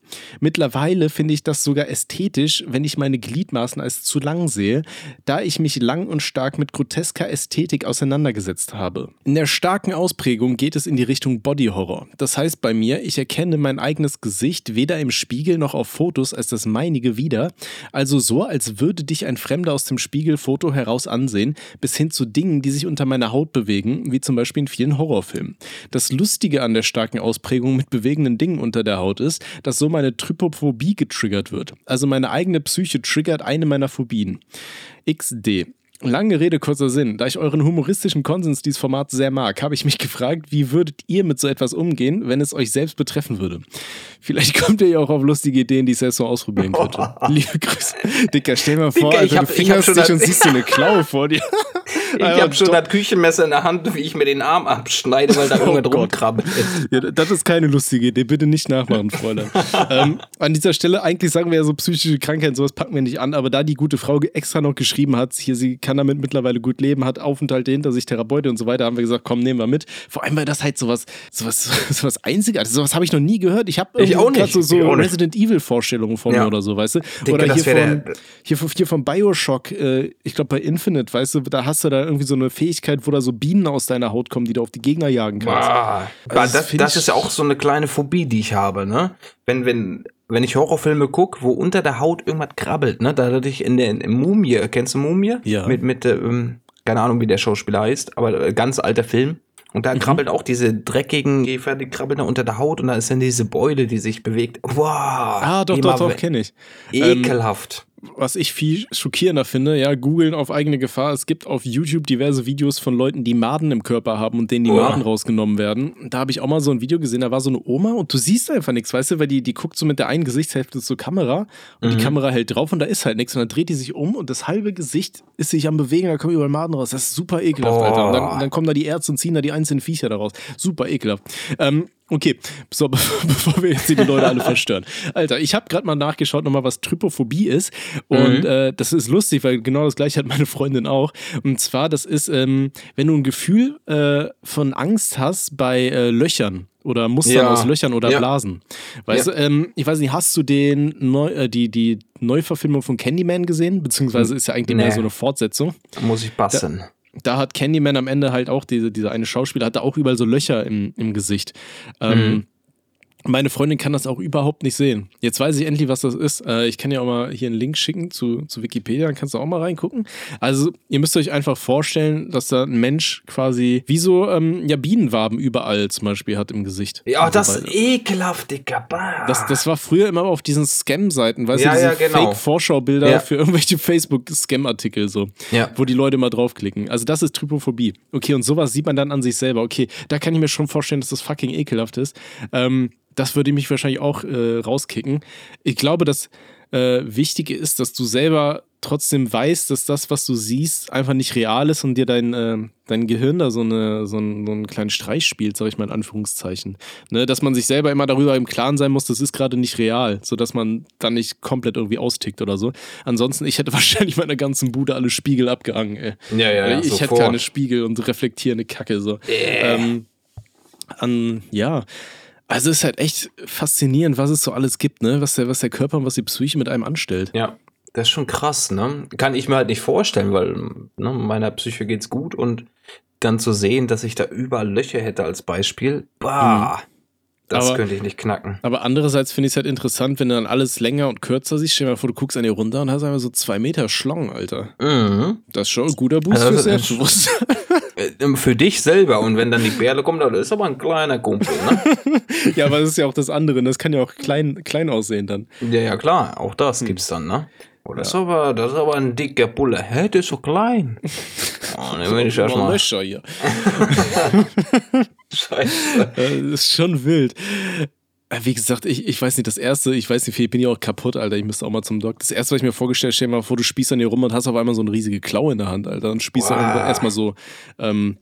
Mittlerweile finde ich das sogar ästhetisch, wenn ich meine Gliedmaßen als zu lang sehe, da ich mich lang und stark mit grotesker Ästhetik auseinandergesetzt habe. In der starken Ausprägung geht es in die Richtung Body Horror. Das heißt bei mir, ich erkenne mein eigenes Gesicht weder im Spiegel noch auf Fotos als das meinige wieder, also so, als würde dich ein Fremder aus dem Spiegelfoto heraus ansehen, bis hin zu Dingen, die sich unter meiner Haut bewegen, wie zum Beispiel in vielen Horrorfilmen. Das Lustige an der starken Ausprägung mit bewegenden Dingen unter der Haut ist, dass so meine Trypophobie getriggert wird. Also meine eigene Psyche triggert eine meiner Phobien. XD. Lange Rede, kurzer Sinn. Da ich euren humoristischen Konsens dieses Format sehr mag, habe ich mich gefragt, wie würdet ihr mit so etwas umgehen, wenn es euch selbst betreffen würde? Vielleicht kommt ihr ja auch auf lustige Ideen, die ich selbst so ausprobieren könnte. Liebe Grüße. Dicker, stell dir mal vor, Dicker, ich Alter, hab- du fingerst dich und siehst so eine Klaue vor dir. Ich habe schon das Küchenmesser in der Hand, wie ich mir den Arm abschneide, weil da irgendwas Oh rumkrabbelt. Ja, das ist keine lustige Idee. Bitte nicht nachmachen, Fräulein. ähm, an dieser Stelle, eigentlich sagen wir ja so psychische Krankheiten, sowas packen wir nicht an, aber da die gute Frau extra noch geschrieben hat, hier, sie kann damit mittlerweile gut leben, hat Aufenthalte hinter sich, Therapeute und so weiter, haben wir gesagt, komm, nehmen wir mit. Vor allem, weil das halt sowas, sowas, sowas Einzigartiges, sowas habe ich noch nie gehört. Ich habe nicht. so, so. Resident Evil Vorstellungen von Ja. mir oder so, weißt du? Denke, oder hier von, hier, von- hier von Bioshock, äh, ich glaube bei Infinite, weißt du, da hast du da irgendwie so eine Fähigkeit, wo da so Bienen aus deiner Haut kommen, die du auf die Gegner jagen kannst. Ah, das das, das ist ja auch so eine kleine Phobie, die ich habe, ne? Wenn, wenn, wenn ich Horrorfilme gucke, wo unter der Haut irgendwas krabbelt, ne? Da hatte ich in der in Mumie, kennst du Mumie? Ja. Mit, mit, äh, ähm, keine Ahnung, wie der Schauspieler heißt, aber äh, ganz alter Film. Und Mhm. da krabbelt auch diese dreckigen Käfer, die krabbeln da unter der Haut und da ist dann diese Beule, die sich bewegt. Wow. Ah, doch, doch, doch, kenne ich. Ähm, Ekelhaft. Was ich viel schockierender finde, ja, googeln auf eigene Gefahr. Es gibt auf YouTube diverse Videos von Leuten, die Maden im Körper haben und denen die Oh. Maden rausgenommen werden. Da habe ich auch mal so ein Video gesehen, da war so eine Oma und du siehst einfach nichts, weißt du, weil die, die guckt so mit der einen Gesichtshälfte zur Kamera und Mhm. die Kamera hält drauf und da ist halt nichts und dann dreht die sich um und das halbe Gesicht ist sich am Bewegen, da kommen überall Maden raus. Das ist super ekelhaft, Boah. Alter. Und dann, dann kommen da die Ärzte und ziehen da die einzelnen Viecher daraus. Super ekelhaft. Ähm, Okay, so, bevor wir jetzt die Leute alle verstören. Alter, ich habe gerade mal nachgeschaut, nochmal, was Trypophobie ist. Und Mhm. äh, das ist lustig, weil genau das gleiche hat meine Freundin auch. Und zwar, das ist, ähm, wenn du ein Gefühl äh, von Angst hast bei äh, Löchern oder Mustern Ja. aus Löchern oder Ja. Blasen. Weißt Ja. du, ähm, ich weiß nicht, hast du den Neu äh, die, die Neuverfilmung von Candyman gesehen? Beziehungsweise ist ja eigentlich mehr Nee. so eine Fortsetzung Da muss ich passen. da hat Candyman am Ende halt auch, diese, dieser eine Schauspieler hatte auch überall so Löcher im, im Gesicht. Ähm, Meine Freundin kann das auch überhaupt nicht sehen. Jetzt weiß ich endlich, was das ist. Äh, ich kann ja auch mal hier einen Link schicken zu, zu Wikipedia, dann kannst du auch mal reingucken. Also, ihr müsst euch einfach vorstellen, dass da ein Mensch quasi wie so ähm, ja, Bienenwaben überall zum Beispiel hat im Gesicht. Ja, Und das ist ekelhaft, Dicker. Das, das war früher immer auf diesen Scam-Seiten, weißt Ja, du, diese ja, genau. Fake-Vorschaubilder Ja. für irgendwelche Facebook-Scam-Artikel so, Ja. wo die Leute mal draufklicken. Also das ist Trypophobie. Okay, und sowas sieht man dann an sich selber. Okay, da kann ich mir schon vorstellen, dass das fucking ekelhaft ist. Ähm, das würde mich wahrscheinlich auch äh, rauskicken. Ich glaube, das äh, Wichtige ist, dass du selber trotzdem weißt, dass das, was du siehst, einfach nicht real ist und dir dein, äh, dein Gehirn da so, eine, so, einen, so einen kleinen Streich spielt, sag ich mal in Anführungszeichen. Ne, dass man sich selber immer darüber im Klaren sein muss, das ist gerade nicht real, sodass man dann nicht komplett irgendwie austickt oder so. Ansonsten, ich hätte wahrscheinlich meiner ganzen Bude alle Spiegel abgehangen, ey. Ja, ja, ja, ich hätte sofort. keine Spiegel und reflektierende Kacke so. Ähm, an, ja. Also es ist halt echt faszinierend, was es so alles gibt, ne? Was der, was der Körper und was die Psyche mit einem anstellt. Ja, das ist schon krass, ne? Kann ich mir halt nicht vorstellen, weil ne, meiner Psyche geht's gut und dann zu sehen, dass ich da überall Löcher hätte als Beispiel, bah, das Aber- könnte ich nicht knacken. Aber andererseits finde ich es halt interessant, wenn du dann alles länger und kürzer siehst. Stell dir mal vor, du guckst an dir runter und hast einfach so zwei Meter Schlong, Alter. Mhm. Das ist schon ein guter Boost Also für das ist- Selbstbewusstsein. Äh, Für dich selber und wenn dann die Bärle kommt, das ist aber ein kleiner Kumpel, ne? ja, aber das ist ja auch das andere. Das kann ja auch klein, klein aussehen dann. ja, ja, klar, auch das gibt's dann, ne? Oh, das, ist aber, das ist aber ein dicker Bulle. Hä, der ist so klein. Oh, den will ich Mal erstmal. Löcher hier. Scheiße. Äh, Das ist schon wild. Äh, Wie gesagt, ich, ich weiß nicht, das erste, ich weiß nicht, ich bin ja auch kaputt, Alter. Ich müsste auch mal zum Doc. Das erste, was ich mir vorgestellt stell dir mal vor, du spießt an dir rum und hast auf einmal so eine riesige Klaue in der Hand, Alter. Und spießt Wow. dann erstmal so, ähm,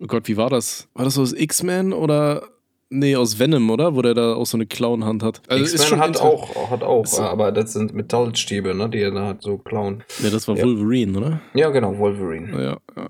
oh Gott, wie war das? War das aus X-Men oder? Nee, aus Venom, oder? Wo der da auch so eine Klauenhand hat. Also ist X-Men hat auch, hat auch, So. aber das sind Metallstäbe, ne, die er da hat, so klauen. Ja, das war Ja. Wolverine, oder? Ja, genau, Wolverine. Ja, ja.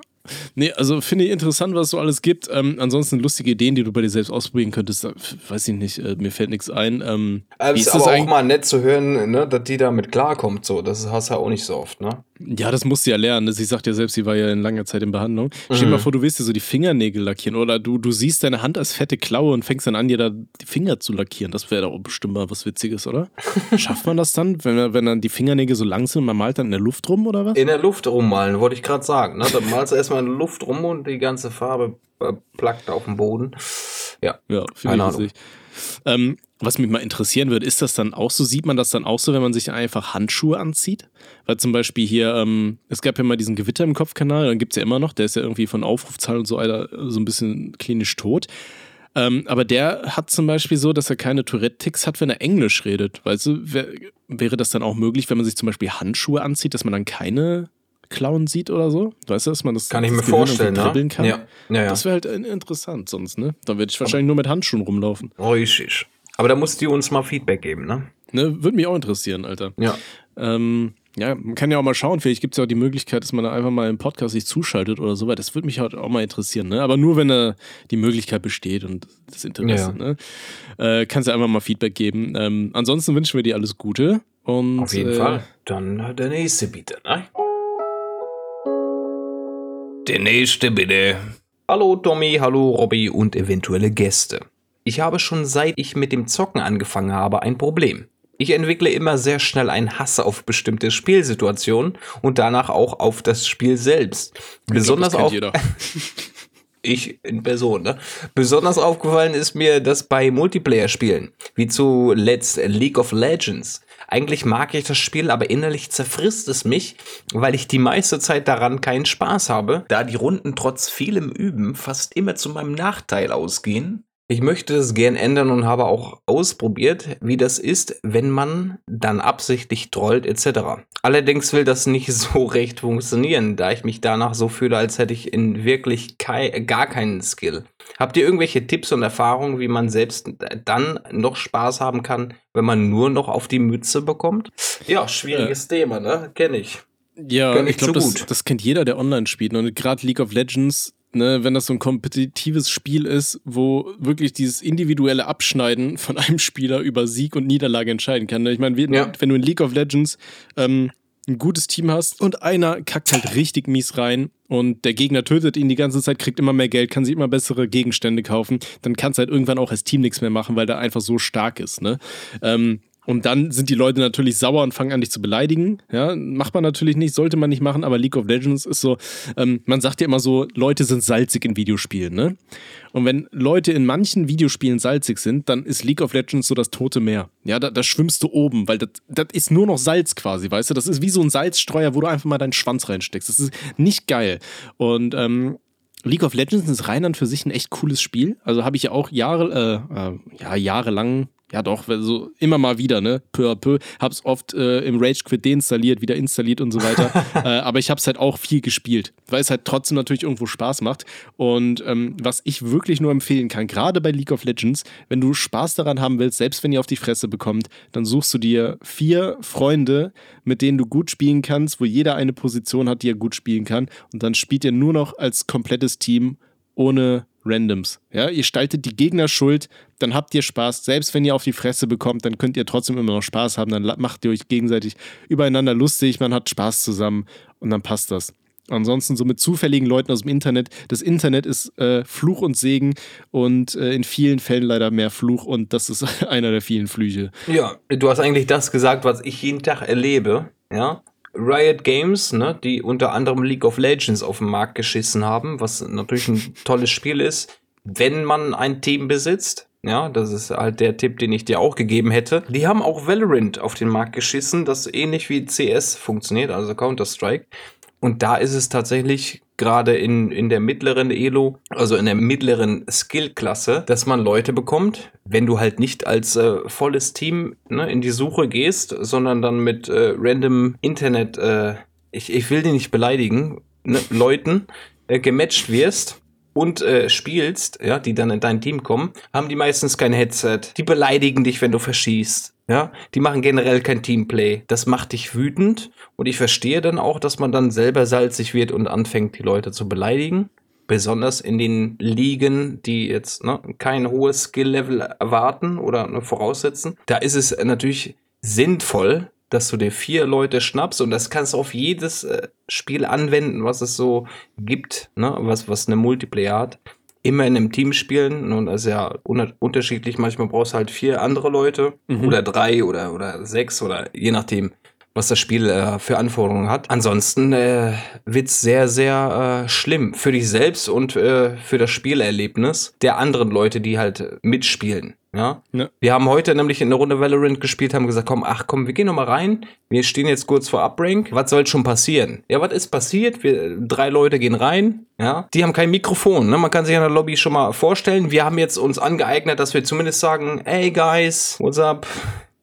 Nee, also finde ich interessant, was es so alles gibt. Ähm, ansonsten lustige Ideen, die du bei dir selbst ausprobieren könntest, weiß ich nicht, äh, mir fällt nichts ein. Ähm, ist, ist aber auch mal nett zu hören, ne, dass die damit klarkommt. So. Das hast du ja auch nicht so oft, ne? Ja, das musst du ja lernen. Sie sagt ja selbst, sie war ja in langer Zeit in Behandlung. Mhm. Stell dir mal vor, du willst dir so die Fingernägel lackieren oder du, du siehst deine Hand als fette Klaue und fängst dann an, dir da die Finger zu lackieren. Das wäre doch bestimmt mal was Witziges, oder? Schafft man das dann, wenn, wenn dann die Fingernägel so lang sind und man malt dann in der Luft rum oder was? In der Luft rummalen, wollte ich gerade sagen. Ne? Dann malst du erstmal in der Luft rum und die ganze Farbe äh, plackt auf dem Boden. Ja, ja keine Ahnung. Ähm, was mich mal interessieren würde, ist das dann auch so, sieht man das dann auch so, wenn man sich einfach Handschuhe anzieht? Weil zum Beispiel hier, ähm, es gab ja mal diesen Gewitter im Kopfkanal, dann gibt es ja immer noch, der ist ja irgendwie von Aufrufzahlen und so, Alter, so ein bisschen klinisch tot. Ähm, aber der hat zum Beispiel so, dass er keine Tourette-Ticks hat, wenn er Englisch redet. Weißt du, wär, wäre das dann auch möglich, wenn man sich zum Beispiel Handschuhe anzieht, dass man dann keine Klauen sieht oder so? Weißt du, dass man das kann ich mir vorstellen, ne? kann? Ja. Ja, ja. Das wäre halt interessant sonst, ne? Dann würde ich wahrscheinlich nur mit Handschuhen rumlaufen. Richtig. Aber da musst du uns mal Feedback geben, ne? Ne, würde mich auch interessieren, Alter. Ja. Ähm, ja, man kann ja auch mal schauen, vielleicht gibt es ja auch die Möglichkeit, dass man da einfach mal im Podcast sich zuschaltet oder so, weil das würde mich halt auch mal interessieren, ne? Aber nur, wenn da die Möglichkeit besteht und das Interesse, ja. ne? Äh, kannst du einfach mal Feedback geben. Ähm, ansonsten wünschen wir dir alles Gute und. Auf jeden äh, Fall. Dann der nächste bitte, ne? Der nächste bitte. Hallo Tommy, hallo Robby und eventuelle Gäste. Ich habe schon seit ich mit dem Zocken angefangen habe ein Problem. Ich entwickle immer sehr schnell einen Hass auf bestimmte Spielsituationen und danach auch auf das Spiel selbst. Ich Besonders glaub, auf ich in Person, ne? Besonders aufgefallen ist mir das bei Multiplayer-Spielen, wie zu Let's League of Legends. Eigentlich mag ich das Spiel, aber innerlich zerfrisst es mich, weil ich die meiste Zeit daran keinen Spaß habe, da die Runden trotz vielem Üben fast immer zu meinem Nachteil ausgehen ich möchte es gern ändern und habe auch ausprobiert, wie das ist, wenn man dann absichtlich trollt etc. Allerdings will das nicht so recht funktionieren, da ich mich danach so fühle, als hätte ich in wirklich kei gar keinen Skill. Habt ihr irgendwelche Tipps und Erfahrungen, wie man selbst dann noch Spaß haben kann, wenn man nur noch auf die Mütze bekommt? Ja, schwieriges ja. Thema, ne? Kenne ich. Ja, ich glaube, so das, das kennt jeder, der online spielt. Und gerade League of Legends ne, wenn das so ein kompetitives Spiel ist, wo wirklich dieses individuelle Abschneiden von einem Spieler über Sieg und Niederlage entscheiden kann. Ne? Ich meine, ja. wenn du in League of Legends ähm, ein gutes Team hast und einer kackt halt richtig mies rein und der Gegner tötet ihn die ganze Zeit, kriegt immer mehr Geld, kann sich immer bessere Gegenstände kaufen, dann kannst du halt irgendwann auch als Team nichts mehr machen, weil der einfach so stark ist. Ne? Ähm, und dann sind die Leute natürlich sauer und fangen an, dich zu beleidigen. Ja, macht man natürlich nicht, sollte man nicht machen, aber League of Legends ist so, ähm, man sagt ja immer so, Leute sind salzig in Videospielen, ne? Und wenn Leute in manchen Videospielen salzig sind, dann ist League of Legends so das tote Meer. Ja, da, da schwimmst du oben, weil das, das ist nur noch Salz quasi, weißt du? Das ist wie so ein Salzstreuer, wo du einfach mal deinen Schwanz reinsteckst. Das ist nicht geil. Und ähm, League of Legends ist rein an für sich ein echt cooles Spiel. Also habe ich ja auch Jahre, äh, äh, ja, jahrelang ja, doch, so immer mal wieder, ne? Peu à peu. Hab's oft äh, im Rage Quit deinstalliert, wieder installiert und so weiter. äh, aber ich hab's halt auch viel gespielt, weil es halt trotzdem natürlich irgendwo Spaß macht. Und ähm, was ich wirklich nur empfehlen kann, gerade bei League of Legends, wenn du Spaß daran haben willst, selbst wenn ihr auf die Fresse bekommt, dann suchst du dir vier Freunde, mit denen du gut spielen kannst, wo jeder eine Position hat, die er gut spielen kann. Und dann spielt ihr nur noch als komplettes Team ohne Randoms. Ja, ihr staltet die Gegner schuld, dann habt ihr Spaß. Selbst wenn ihr auf die Fresse bekommt, dann könnt ihr trotzdem immer noch Spaß haben. Dann macht ihr euch gegenseitig übereinander lustig, man hat Spaß zusammen und dann passt das. Ansonsten so mit zufälligen Leuten aus dem Internet. Das Internet ist äh, Fluch und Segen und äh, in vielen Fällen leider mehr Fluch und das ist einer der vielen Flüche. Ja, du hast eigentlich das gesagt, was ich jeden Tag erlebe. Ja, Riot Games, ne, die unter anderem League of Legends auf den Markt geschissen haben, was natürlich ein tolles Spiel ist, wenn man ein Team besitzt. Ja, das ist halt der Tipp, den ich dir auch gegeben hätte. Die haben auch Valorant auf den Markt geschissen, das ähnlich wie CS funktioniert, also Counter-Strike. Und da ist es tatsächlich gerade in, in der mittleren Elo, also in der mittleren Skillklasse, dass man Leute bekommt, wenn du halt nicht als äh, volles Team ne, in die Suche gehst, sondern dann mit äh, random Internet, äh, ich, ich will die nicht beleidigen, ne, Leuten äh, gematcht wirst, und äh, spielst, ja, die dann in dein Team kommen, haben die meistens kein Headset. Die beleidigen dich, wenn du verschießt. Ja, die machen generell kein Teamplay. Das macht dich wütend und ich verstehe dann auch, dass man dann selber salzig wird und anfängt, die Leute zu beleidigen. Besonders in den Ligen, die jetzt ne, kein hohes Skill-Level erwarten oder ne, voraussetzen. Da ist es natürlich sinnvoll, dass du dir vier Leute schnappst und das kannst du auf jedes äh, Spiel anwenden, was es so gibt, ne, was, was eine Multiplayer hat immer in einem Team spielen. Und das ist ja un unterschiedlich. Manchmal brauchst du halt vier andere Leute mhm. oder drei oder, oder sechs oder je nachdem, was das Spiel äh, für Anforderungen hat. Ansonsten äh, wird's sehr, sehr äh, schlimm für dich selbst und äh, für das Spielerlebnis der anderen Leute, die halt mitspielen. Ja? ja? Wir haben heute nämlich in der Runde Valorant gespielt, haben gesagt, komm, ach komm, wir gehen noch mal rein. Wir stehen jetzt kurz vor Uprank. Was soll schon passieren? Ja, was ist passiert? Wir, drei Leute gehen rein. Ja, die haben kein Mikrofon. Ne? Man kann sich in der Lobby schon mal vorstellen. Wir haben jetzt uns angeeignet, dass wir zumindest sagen, hey guys, what's up?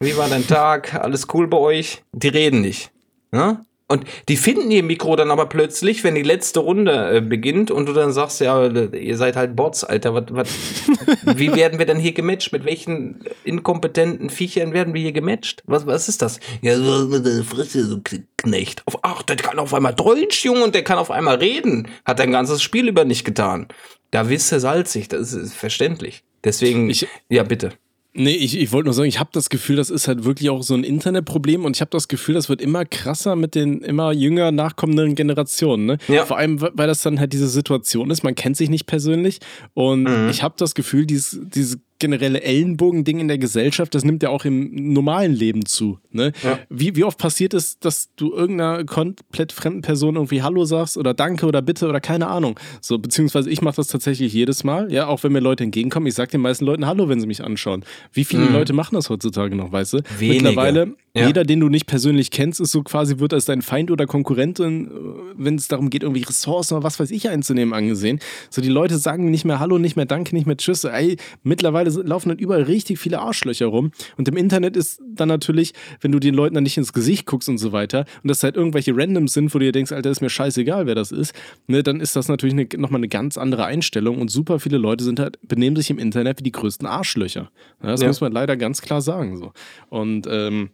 Wie war dein Tag? Alles cool bei euch? Die reden nicht. Ja? Und die finden ihr Mikro dann aber plötzlich, wenn die letzte Runde äh, beginnt und du dann sagst, ja, ihr seid halt Bots, Alter. Wat, wat, wie werden wir denn hier gematcht? Mit welchen inkompetenten Viechern werden wir hier gematcht? Was, was ist das? Ja, so mit der Fresse, so Knecht. Auf, ach, der kann auf einmal Deutsch, Junge, und der kann auf einmal reden. Hat dein ganzes Spiel über nicht getan. Da wisst ihr salzig, das ist verständlich. Deswegen, ich, ja, bitte. Nee, ich, ich wollte nur sagen, ich habe das Gefühl, das ist halt wirklich auch so ein Internetproblem und ich habe das Gefühl, das wird immer krasser mit den immer jünger nachkommenden Generationen. Ne? Ja. Vor allem, weil das dann halt diese Situation ist, man kennt sich nicht persönlich und mhm. ich habe das Gefühl, dieses, dieses generelle Ellenbogen-Ding in der Gesellschaft, das nimmt ja auch im normalen Leben zu. Ne? Ja. Wie, wie oft passiert es, dass du irgendeiner komplett fremden Person irgendwie Hallo sagst oder Danke oder Bitte oder keine Ahnung. So, beziehungsweise ich mache das tatsächlich jedes Mal, ja, auch wenn mir Leute entgegenkommen, ich sage den meisten Leuten Hallo, wenn sie mich anschauen. Wie viele mhm. Leute machen das heutzutage noch, weißt du? Wenige. Mittlerweile, ja. jeder, den du nicht persönlich kennst, ist so quasi, wird als dein Feind oder Konkurrentin, äh, wenn es darum geht, irgendwie Ressourcen oder was weiß ich einzunehmen, angesehen. So, die Leute sagen nicht mehr Hallo, nicht mehr Danke, nicht mehr Tschüss. Ey, mittlerweile laufen dann überall richtig viele Arschlöcher rum. Und im Internet ist dann natürlich, wenn du den Leuten dann nicht ins Gesicht guckst und so weiter, und das halt irgendwelche Randoms sind, wo du dir denkst, Alter, ist mir scheißegal, wer das ist, ne, dann ist das natürlich eine, nochmal eine ganz andere Einstellung. Und super viele Leute sind halt, benehmen sich im Internet wie die größten Arschlöcher. Ja, das ja. muss man leider ganz klar sagen. So. Und ähm,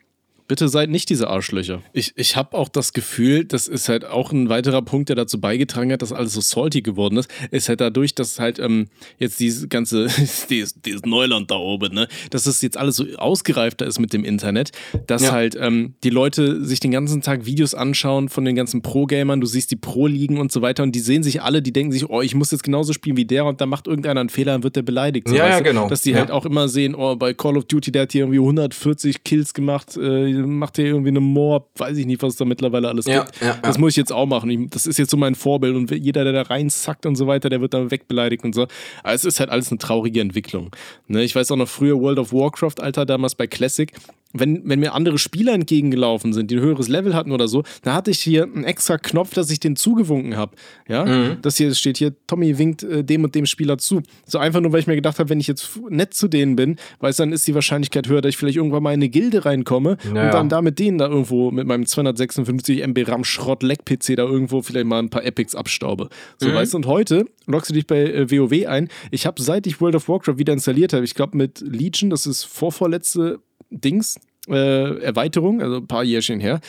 Bitte seid nicht diese Arschlöcher. Ich, ich habe auch das Gefühl, das ist halt auch ein weiterer Punkt, der dazu beigetragen hat, dass alles so salty geworden ist, ist halt dadurch, dass halt ähm, jetzt diese ganze, dieses, dieses Neuland da oben, ne, dass es jetzt alles so ausgereifter ist mit dem Internet, dass ja. halt ähm, die Leute sich den ganzen Tag Videos anschauen von den ganzen Pro-Gamern, du siehst die Pro-Ligen und so weiter und die sehen sich alle, die denken sich, oh, ich muss jetzt genauso spielen wie der und da macht irgendeiner einen Fehler und wird der beleidigt. So, ja, ja, genau. Dass die ja. halt auch immer sehen, oh, bei Call of Duty, der hat hier irgendwie 140 Kills gemacht, äh, macht hier irgendwie eine Moor, weiß ich nicht, was es da mittlerweile alles ja, gibt. Ja, das muss ich jetzt auch machen. das ist jetzt so mein Vorbild und jeder, der da reinsackt und so weiter, der wird dann wegbeleidigt und so. Aber es ist halt alles eine traurige Entwicklung. Ne? Ich weiß auch noch früher World of Warcraft, Alter, damals bei Classic, wenn, wenn mir andere Spieler entgegengelaufen sind, die ein höheres Level hatten oder so, da hatte ich hier einen extra Knopf, dass ich den zugewunken habe. Ja, mhm. das hier steht hier, Tommy winkt äh, dem und dem Spieler zu. So einfach nur, weil ich mir gedacht habe, wenn ich jetzt nett zu denen bin, weil dann ist die Wahrscheinlichkeit höher, dass ich vielleicht irgendwann mal in eine Gilde reinkomme naja. und dann da mit denen da irgendwo mit meinem 256 MB RAM Schrott Leck PC da irgendwo vielleicht mal ein paar Epics abstaube. So mhm. weißt du, und heute loggst du dich bei äh, WoW ein. Ich habe seit ich World of Warcraft wieder installiert habe, ich glaube mit Legion, das ist vorvorletzte Dings, äh, Erweiterung, also ein paar Jährchen her.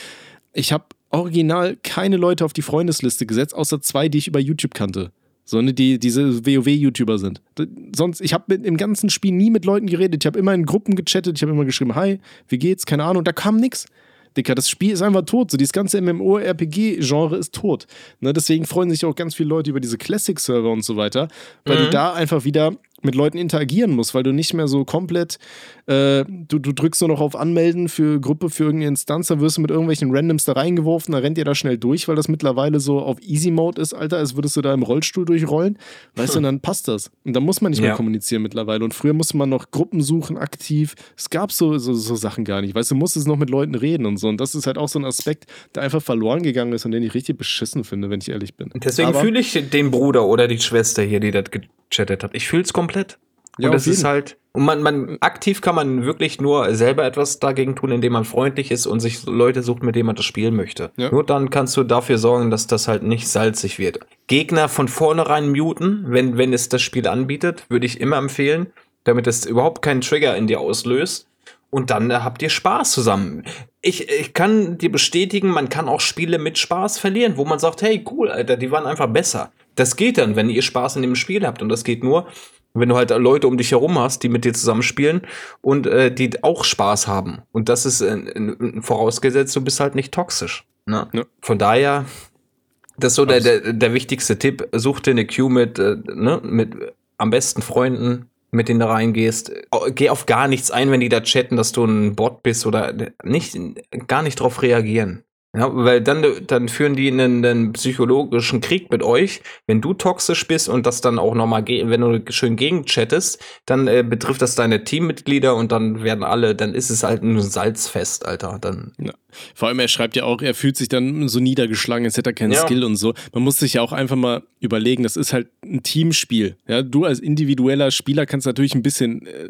Ich habe original keine Leute auf die Freundesliste gesetzt, außer zwei, die ich über YouTube kannte. So, ne, die diese WoW-YouTuber sind. Sonst, ich habe im ganzen Spiel nie mit Leuten geredet. Ich habe immer in Gruppen gechattet, ich habe immer geschrieben, hi, wie geht's? Keine Ahnung, da kam nichts. Dicker, das Spiel ist einfach tot. So, dieses ganze MMO-RPG-Genre ist tot. Ne, deswegen freuen sich auch ganz viele Leute über diese Classic-Server und so weiter, weil mhm. du da einfach wieder mit Leuten interagieren musst, weil du nicht mehr so komplett, äh, du, du drückst nur noch auf Anmelden für Gruppe, für irgendeine Instanz, dann wirst du mit irgendwelchen Randoms da reingeworfen, da rennt ihr da schnell durch, weil das mittlerweile so auf Easy Mode ist, Alter, als würdest du da im Rollstuhl durchrollen. Weißt du, und dann passt das. Und dann muss man nicht ja. mehr kommunizieren mittlerweile. Und früher musste man noch Gruppen suchen, aktiv. Es gab so, so, so Sachen gar nicht. Weißt du, du musstest noch mit Leuten reden und so. Und das ist halt auch so ein Aspekt, der einfach verloren gegangen ist und den ich richtig beschissen finde, wenn ich ehrlich bin. Deswegen fühle ich den Bruder oder die Schwester hier, die das gechattet hat. Ich fühle es komplett. Ja, und das ist halt, und man, man, aktiv kann man wirklich nur selber etwas dagegen tun, indem man freundlich ist und sich Leute sucht, mit denen man das spielen möchte. Ja. Nur dann kannst du dafür sorgen, dass das halt nicht salzig wird. Gegner von vornherein muten, wenn, wenn es das Spiel anbietet, würde ich immer empfehlen, damit es überhaupt keinen Trigger in dir auslöst. Und dann äh, habt ihr Spaß zusammen. Ich, ich kann dir bestätigen, man kann auch Spiele mit Spaß verlieren, wo man sagt, hey, cool, Alter, die waren einfach besser. Das geht dann, wenn ihr Spaß in dem Spiel habt. Und das geht nur, wenn du halt Leute um dich herum hast, die mit dir zusammenspielen und äh, die auch Spaß haben. Und das ist äh, vorausgesetzt, du bist halt nicht toxisch. Ne? Ja. Von daher, das ist so der, der, der wichtigste Tipp. Such dir eine Queue mit, äh, ne, mit am besten Freunden, mit denen du reingehst. Geh auf gar nichts ein, wenn die da chatten, dass du ein Bot bist oder nicht, gar nicht drauf reagieren. Ja, weil dann, dann führen die einen, einen, psychologischen Krieg mit euch. Wenn du toxisch bist und das dann auch nochmal, wenn du schön gegenchattest, dann äh, betrifft das deine Teammitglieder und dann werden alle, dann ist es halt ein Salzfest, Alter. Dann. Ja. Vor allem, er schreibt ja auch, er fühlt sich dann so niedergeschlagen, als hätte er keinen ja. Skill und so. Man muss sich ja auch einfach mal überlegen, das ist halt ein Teamspiel. Ja, du als individueller Spieler kannst natürlich ein bisschen, äh,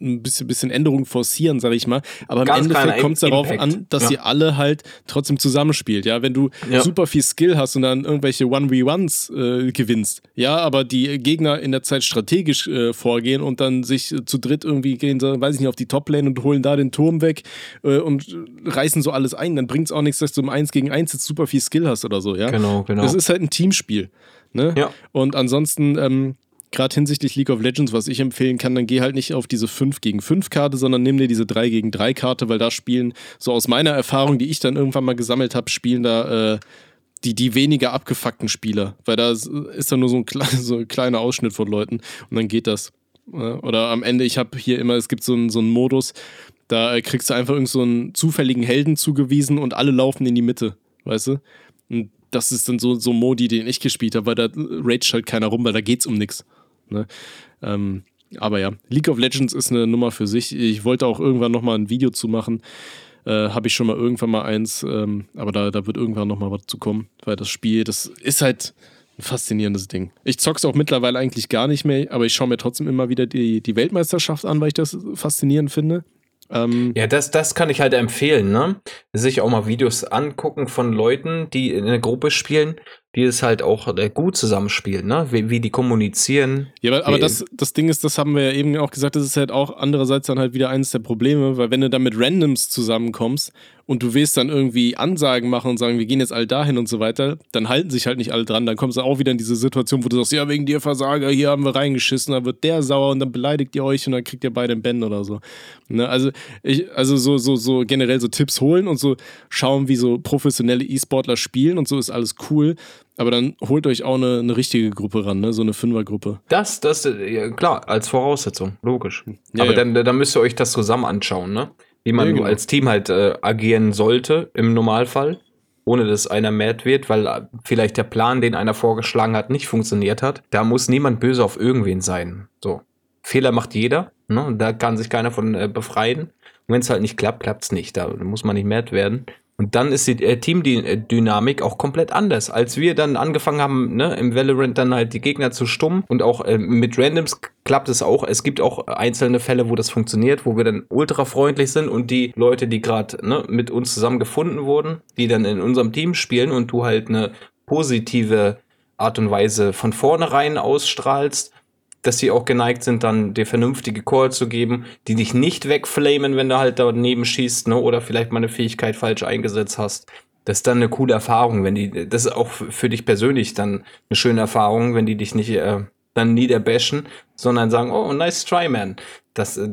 ein bisschen, bisschen Änderungen forcieren, sag ich mal. Aber im Ganz Endeffekt kommt es darauf an, dass ja. ihr alle halt trotzdem zusammenspielt. Ja, wenn du ja. super viel Skill hast und dann irgendwelche 1v1s äh, gewinnst, ja, aber die Gegner in der Zeit strategisch äh, vorgehen und dann sich zu dritt irgendwie gehen, weiß ich nicht, auf die Toplane und holen da den Turm weg äh, und reißen so alles ein, dann bringt es auch nichts, dass du im 1 gegen 1 jetzt super viel Skill hast oder so, ja. Genau, genau. Das ist halt ein Teamspiel. Ne? Ja. Und ansonsten, ähm, gerade hinsichtlich League of Legends, was ich empfehlen kann, dann geh halt nicht auf diese 5 gegen 5 Karte, sondern nimm dir diese 3 gegen 3 Karte, weil da spielen, so aus meiner Erfahrung, die ich dann irgendwann mal gesammelt habe, spielen da äh, die, die weniger abgefuckten Spieler. Weil da ist dann nur so ein, so ein kleiner Ausschnitt von Leuten und dann geht das. Oder am Ende, ich habe hier immer, es gibt so einen, so Modus, da kriegst du einfach irgend so zufälligen Helden zugewiesen und alle laufen in die Mitte, weißt du? Und das ist dann so, so Modi, den ich gespielt habe, weil da rage halt keiner rum, weil da geht's um nichts. Ne? Ähm, aber ja, League of Legends ist eine Nummer für sich. Ich wollte auch irgendwann nochmal ein Video zu machen. Äh, habe ich schon mal irgendwann mal eins, ähm, aber da, da wird irgendwann nochmal was zu kommen, weil das Spiel, das ist halt ein faszinierendes Ding. Ich zock's auch mittlerweile eigentlich gar nicht mehr, aber ich schaue mir trotzdem immer wieder die, die Weltmeisterschaft an, weil ich das faszinierend finde. Ähm, ja, das, das kann ich halt empfehlen, ne? Sich auch mal Videos angucken von Leuten, die in einer Gruppe spielen, die es halt auch äh, gut zusammenspielen, ne? Wie, wie die kommunizieren. Ja, aber, aber das, das Ding ist, das haben wir ja eben auch gesagt, das ist halt auch andererseits dann halt wieder eines der Probleme, weil wenn du dann mit Randoms zusammenkommst und du willst dann irgendwie Ansagen machen und sagen, wir gehen jetzt all dahin und so weiter, dann halten sich halt nicht alle dran. Dann kommst du auch wieder in diese Situation, wo du sagst, ja, wegen dir Versager, hier haben wir reingeschissen, dann wird der sauer und dann beleidigt ihr euch und dann kriegt ihr beide einen Ben oder so. Ne? Also, ich, also so, so, so generell so Tipps holen und so schauen, wie so professionelle E-Sportler spielen und so ist alles cool. Aber dann holt euch auch eine, eine richtige Gruppe ran, ne? so eine Fünfergruppe. Das, das, ja, klar, als Voraussetzung, logisch. Ja, Aber ja. Dann, dann müsst ihr euch das zusammen anschauen, ne? Wie man ja, genau. als Team halt äh, agieren sollte im Normalfall, ohne dass einer mad wird, weil äh, vielleicht der Plan, den einer vorgeschlagen hat, nicht funktioniert hat. Da muss niemand böse auf irgendwen sein. So. Fehler macht jeder, ne? Da kann sich keiner von äh, befreien. Und wenn es halt nicht klappt, klappt es nicht. Da muss man nicht mad werden. Und dann ist die äh, Teamdynamik auch komplett anders. Als wir dann angefangen haben, ne, im Valorant dann halt die Gegner zu stummen und auch äh, mit Randoms klappt es auch. Es gibt auch einzelne Fälle, wo das funktioniert, wo wir dann ultra freundlich sind und die Leute, die gerade ne, mit uns zusammen gefunden wurden, die dann in unserem Team spielen und du halt eine positive Art und Weise von vornherein ausstrahlst, dass sie auch geneigt sind, dann dir vernünftige Call zu geben, die dich nicht wegflamen, wenn du halt daneben schießt, ne? Oder vielleicht mal eine Fähigkeit falsch eingesetzt hast. Das ist dann eine coole Erfahrung, wenn die, das ist auch für dich persönlich dann eine schöne Erfahrung, wenn die dich nicht äh, dann niederbashen, sondern sagen, oh, nice try, man. Das, äh,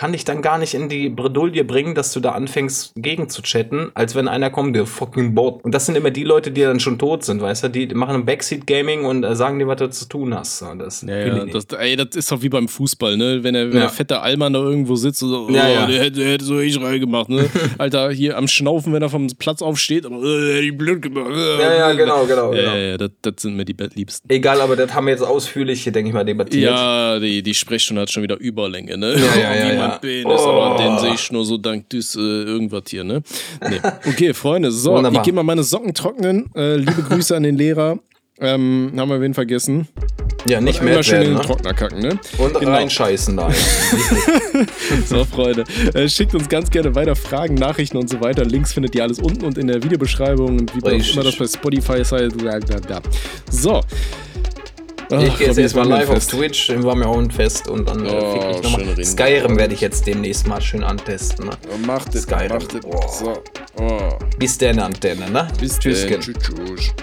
kann dich dann gar nicht in die Bredouille bringen, dass du da anfängst gegen zu chatten, als wenn einer kommt, der fucking Bot. Und das sind immer die Leute, die dann schon tot sind, weißt du, die machen ein Backseat Gaming und äh, sagen dir, was du zu tun hast. Das, ja, ja, das, ey, das ist doch wie beim Fußball, ne? Wenn der, wenn ja. der fette Allmann da irgendwo sitzt und so, oh, ja, ja. Der, hätte, der hätte so ich reingemacht, ne? Alter, hier am Schnaufen, wenn er vom Platz aufsteht, aber äh, die blöd gemacht. Äh, ja, ja, genau, genau. Ja, genau. ja, das, das sind mir die Liebsten. Egal, aber das haben wir jetzt ausführlich, denke ich mal, debattiert. Ja, die, die Sprechstunde hat schon wieder Überlänge, ne? Ja, ja, ja. Mein Penis, oh. aber den sehe ich nur so dank des äh, irgendwas hier, ne? Nee. Okay, Freunde, so, Wunderbar. ich gehe mal meine Socken trocknen. Äh, liebe Grüße an den Lehrer. Ähm, haben wir wen vergessen? Ja, nicht mehr immer schön in werden, den ne? Trockner kacken, ne? Und Genau. reinscheißen da. So, Freunde. Äh, schickt uns ganz gerne weiter Fragen, Nachrichten und so weiter. Links findet ihr alles unten und in der Videobeschreibung und wie auch immer das bei Spotify ist. Halt, da, da, da. So. Ich Ach, gehe jetzt erstmal live auf. Twitch, dann war mir auch ein Fest und dann äh, Oh, fick ich nochmal. Skyrim werde ich jetzt demnächst mal schön antesten. Ne? Macht es, Skyrim. macht. Boah. So. Oh. Bis dann, Antenne, ne? Bis. Tschüss. tschüss.